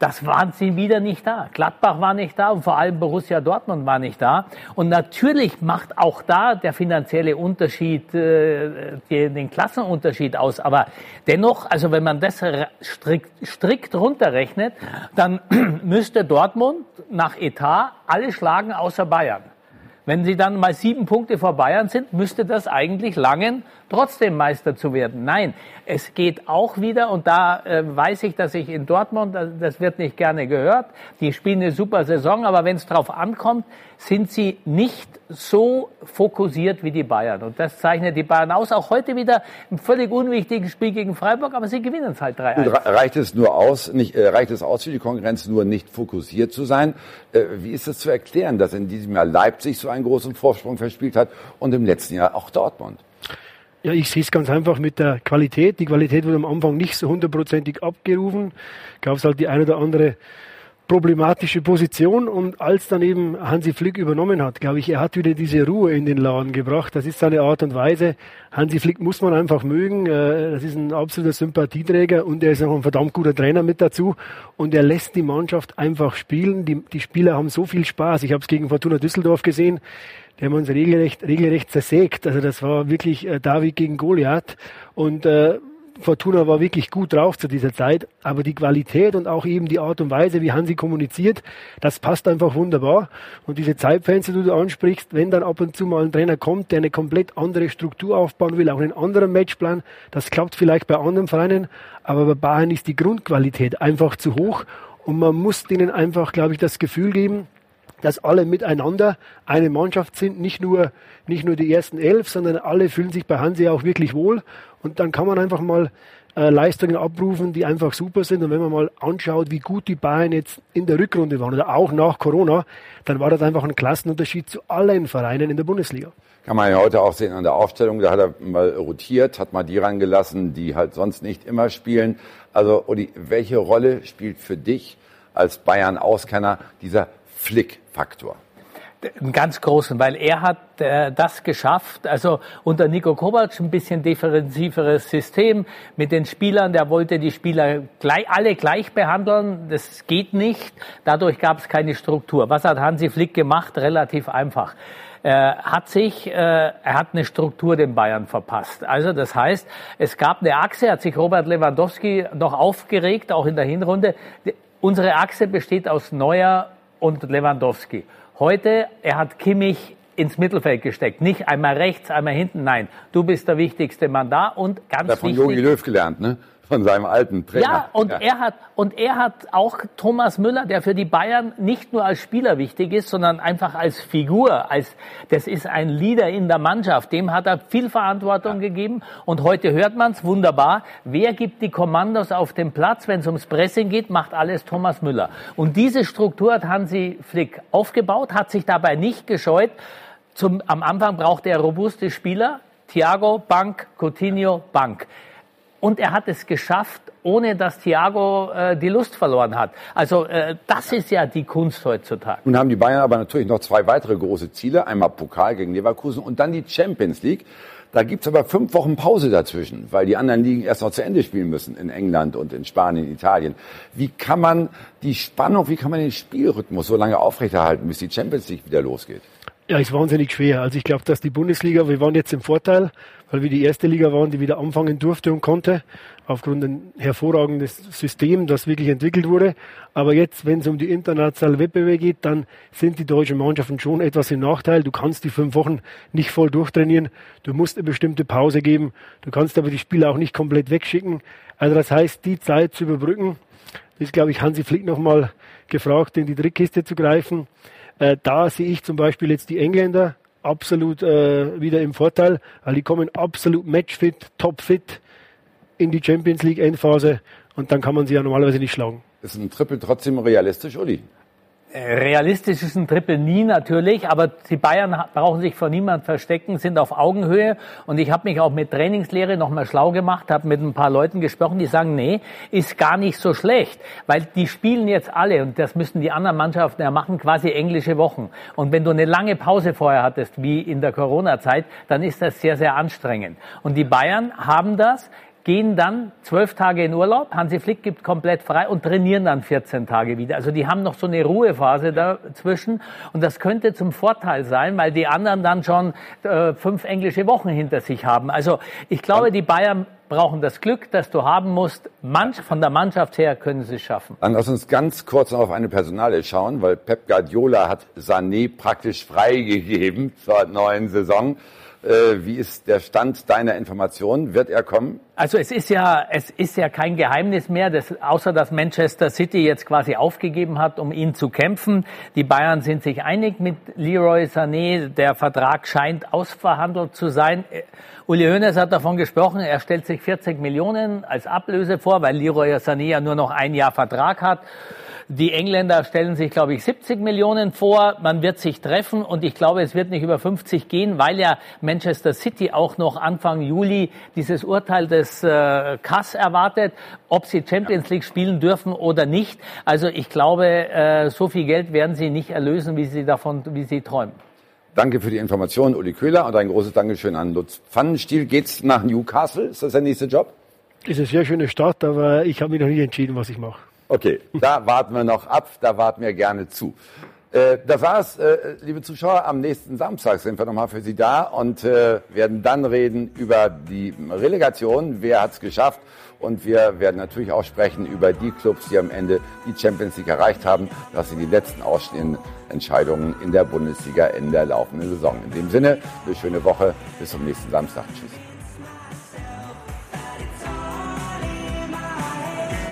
das waren sie wieder nicht da. Gladbach war nicht da und vor allem Borussia Dortmund war nicht da. Und natürlich macht auch da der finanzielle Unterschied äh, den Klassenunterschied aus. Aber dennoch, also wenn man das strikt, strikt runterrechnet, dann müsste Dortmund nach Etat alle schlagen außer Bayern. Wenn sie dann mal sieben Punkte vor Bayern sind, müsste das eigentlich langen, trotzdem Meister zu werden. Nein, es geht auch wieder, und da äh, weiß ich, dass ich in Dortmund, das wird nicht gerne gehört, die spielen eine super Saison, aber wenn es drauf ankommt, sind sie nicht so fokussiert wie die Bayern. Und das zeichnet die Bayern aus. Auch heute wieder ein völlig unwichtigen Spiel gegen Freiburg, aber sie gewinnen es halt 3-1. Reicht es nur aus, nicht, äh, reicht es aus für die Konkurrenz, nur nicht fokussiert zu sein? Äh, wie ist es zu erklären, dass in diesem Jahr Leipzig so einen großen Vorsprung verspielt hat und im letzten Jahr auch Dortmund? Ja, ich sehe es ganz einfach mit der Qualität. Die Qualität wurde am Anfang nicht so hundertprozentig abgerufen. Gab es halt die ein oder andere problematische Position und als dann eben Hansi Flick übernommen hat, glaube ich, er hat wieder diese Ruhe in den Laden gebracht. Das ist seine Art und Weise. Hansi Flick muss man einfach mögen. Äh, das ist ein absoluter Sympathieträger und er ist auch ein verdammt guter Trainer mit dazu. Und er lässt die Mannschaft einfach spielen. Die, die Spieler haben so viel Spaß. Ich habe es gegen Fortuna Düsseldorf gesehen. Die haben uns regelrecht, regelrecht zersägt. Also das war wirklich äh, David gegen Goliath. Und äh, Fortuna war wirklich gut drauf zu dieser Zeit, aber die Qualität und auch eben die Art und Weise, wie Hansi kommuniziert, das passt einfach wunderbar. Und diese Zeitfenster, die du ansprichst, wenn dann ab und zu mal ein Trainer kommt, der eine komplett andere Struktur aufbauen will, auch einen anderen Matchplan, das klappt vielleicht bei anderen Vereinen, aber bei Bayern ist die Grundqualität einfach zu hoch und man muss denen einfach, glaube ich, das Gefühl geben, dass alle miteinander eine Mannschaft sind, nicht nur, nicht nur die ersten elf, sondern alle fühlen sich bei Hansi auch wirklich wohl und dann kann man einfach mal äh, Leistungen abrufen, die einfach super sind. Und wenn man mal anschaut, wie gut die Bayern jetzt in der Rückrunde waren oder auch nach Corona, dann war das einfach ein Klassenunterschied zu allen Vereinen in der Bundesliga. Kann man ja heute auch sehen an der Aufstellung. Da hat er mal rotiert, hat mal die rangelassen, die halt sonst nicht immer spielen. Also, Uli, welche Rolle spielt für dich als Bayern-Auskenner dieser Flick-Faktor? einen ganz großen, weil er hat äh, das geschafft, also unter Nico Kovac ein bisschen defensiveres System mit den Spielern, der wollte die Spieler gleich, alle gleich behandeln, das geht nicht, dadurch gab es keine Struktur. Was hat Hansi Flick gemacht? Relativ einfach. Er hat sich, äh, er hat eine Struktur den Bayern verpasst. Also das heißt, es gab eine Achse, hat sich Robert Lewandowski noch aufgeregt, auch in der Hinrunde. Unsere Achse besteht aus Neuer und Lewandowski. Heute, er hat Kimmich ins Mittelfeld gesteckt. Nicht einmal rechts, einmal hinten. Nein, du bist der wichtigste Mann da und ganz da von wichtig. Jogi Löw gelernt, ne? Von seinem alten Trainer. Ja, und ja. er hat und er hat auch Thomas Müller, der für die Bayern nicht nur als Spieler wichtig ist, sondern einfach als Figur, als das ist ein Leader in der Mannschaft. Dem hat er viel Verantwortung ja. gegeben und heute hört man es wunderbar. Wer gibt die Kommandos auf dem Platz, wenn es ums Pressing geht, macht alles Thomas Müller. Und diese Struktur hat Hansi Flick aufgebaut, hat sich dabei nicht gescheut. Zum, am Anfang brauchte er robuste Spieler. Thiago, Bank, Coutinho, Bank. Und er hat es geschafft, ohne dass Thiago äh, die Lust verloren hat. Also äh, das ist ja die Kunst heutzutage. Nun haben die Bayern aber natürlich noch zwei weitere große Ziele. Einmal Pokal gegen Leverkusen und dann die Champions League. Da gibt's aber fünf Wochen Pause dazwischen, weil die anderen Ligen erst noch zu Ende spielen müssen in England und in Spanien, Italien. Wie kann man die Spannung, wie kann man den Spielrhythmus so lange aufrechterhalten, bis die Champions League wieder losgeht? Ja, ist wahnsinnig schwer. Also ich glaube, dass die Bundesliga, wir waren jetzt im Vorteil, weil wir die erste Liga waren, die wieder anfangen durfte und konnte, aufgrund ein hervorragendes System, das wirklich entwickelt wurde. Aber jetzt, wenn es um die internationalen Wettbewerbe geht, dann sind die deutschen Mannschaften schon etwas im Nachteil. Du kannst die fünf Wochen nicht voll durchtrainieren. Du musst eine bestimmte Pause geben. Du kannst aber die Spieler auch nicht komplett wegschicken. Also das heißt, die Zeit zu überbrücken, ist, glaube ich, Hansi Flick nochmal gefragt, in die Trickkiste zu greifen. Äh, da sehe ich zum Beispiel jetzt die Engländer absolut äh, wieder im Vorteil, weil die kommen absolut matchfit, topfit in die Champions League Endphase und dann kann man sie ja normalerweise nicht schlagen. Ist ein Triple trotzdem realistisch, Uli? Realistisch ist ein Triple nie natürlich, aber die Bayern brauchen sich vor niemand verstecken, sind auf Augenhöhe. Und ich habe mich auch mit Trainingslehre nochmal schlau gemacht, habe mit ein paar Leuten gesprochen, die sagen, nee, ist gar nicht so schlecht, weil die spielen jetzt alle, und das müssen die anderen Mannschaften ja machen, quasi englische Wochen. Und wenn du eine lange Pause vorher hattest, wie in der Corona-Zeit, dann ist das sehr, sehr anstrengend. Und die Bayern haben das gehen dann zwölf Tage in Urlaub. Hansi Flick gibt komplett frei und trainieren dann 14 Tage wieder. Also die haben noch so eine Ruhephase dazwischen. Und das könnte zum Vorteil sein, weil die anderen dann schon äh, fünf englische Wochen hinter sich haben. Also ich glaube, die Bayern brauchen das Glück, das du haben musst. Manch, von der Mannschaft her können sie es schaffen. Dann lass uns ganz kurz noch auf eine Personale schauen, weil Pep Guardiola hat Sané praktisch freigegeben zur neuen Saison. Äh, wie ist der Stand deiner Informationen? Wird er kommen? Also es ist ja, es ist ja kein Geheimnis mehr, dass, außer dass Manchester City jetzt quasi aufgegeben hat, um ihn zu kämpfen. Die Bayern sind sich einig mit Leroy Sané. Der Vertrag scheint ausverhandelt zu sein. Äh, Uli Hoeneß hat davon gesprochen, er stellt sich 40 Millionen als Ablöse vor, weil Leroy Sané ja nur noch ein Jahr Vertrag hat. Die Engländer stellen sich, glaube ich, 70 Millionen vor. Man wird sich treffen und ich glaube, es wird nicht über 50 gehen, weil ja Manchester City auch noch Anfang Juli dieses Urteil des äh, CAS erwartet, ob sie Champions League spielen dürfen oder nicht. Also ich glaube, äh, so viel Geld werden sie nicht erlösen, wie sie davon, wie sie träumen. Danke für die Information, Uli Köhler, und ein großes Dankeschön an Lutz Pfannenstiel. Geht's nach Newcastle? Ist das der nächste Job? Ist eine sehr schöne Stadt, aber ich habe mich noch nicht entschieden, was ich mache. Okay, da warten wir noch ab, da warten wir gerne zu. Äh, das war's, äh, liebe Zuschauer. Am nächsten Samstag sind wir nochmal für Sie da und äh, werden dann reden über die Relegation. Wer hat's geschafft? Und wir werden natürlich auch sprechen über die Clubs, die am Ende die Champions League erreicht haben. Das sind die letzten ausstehenden Entscheidungen in der Bundesliga in der laufenden Saison. In dem Sinne, eine schöne Woche. Bis zum nächsten Samstag. Tschüss.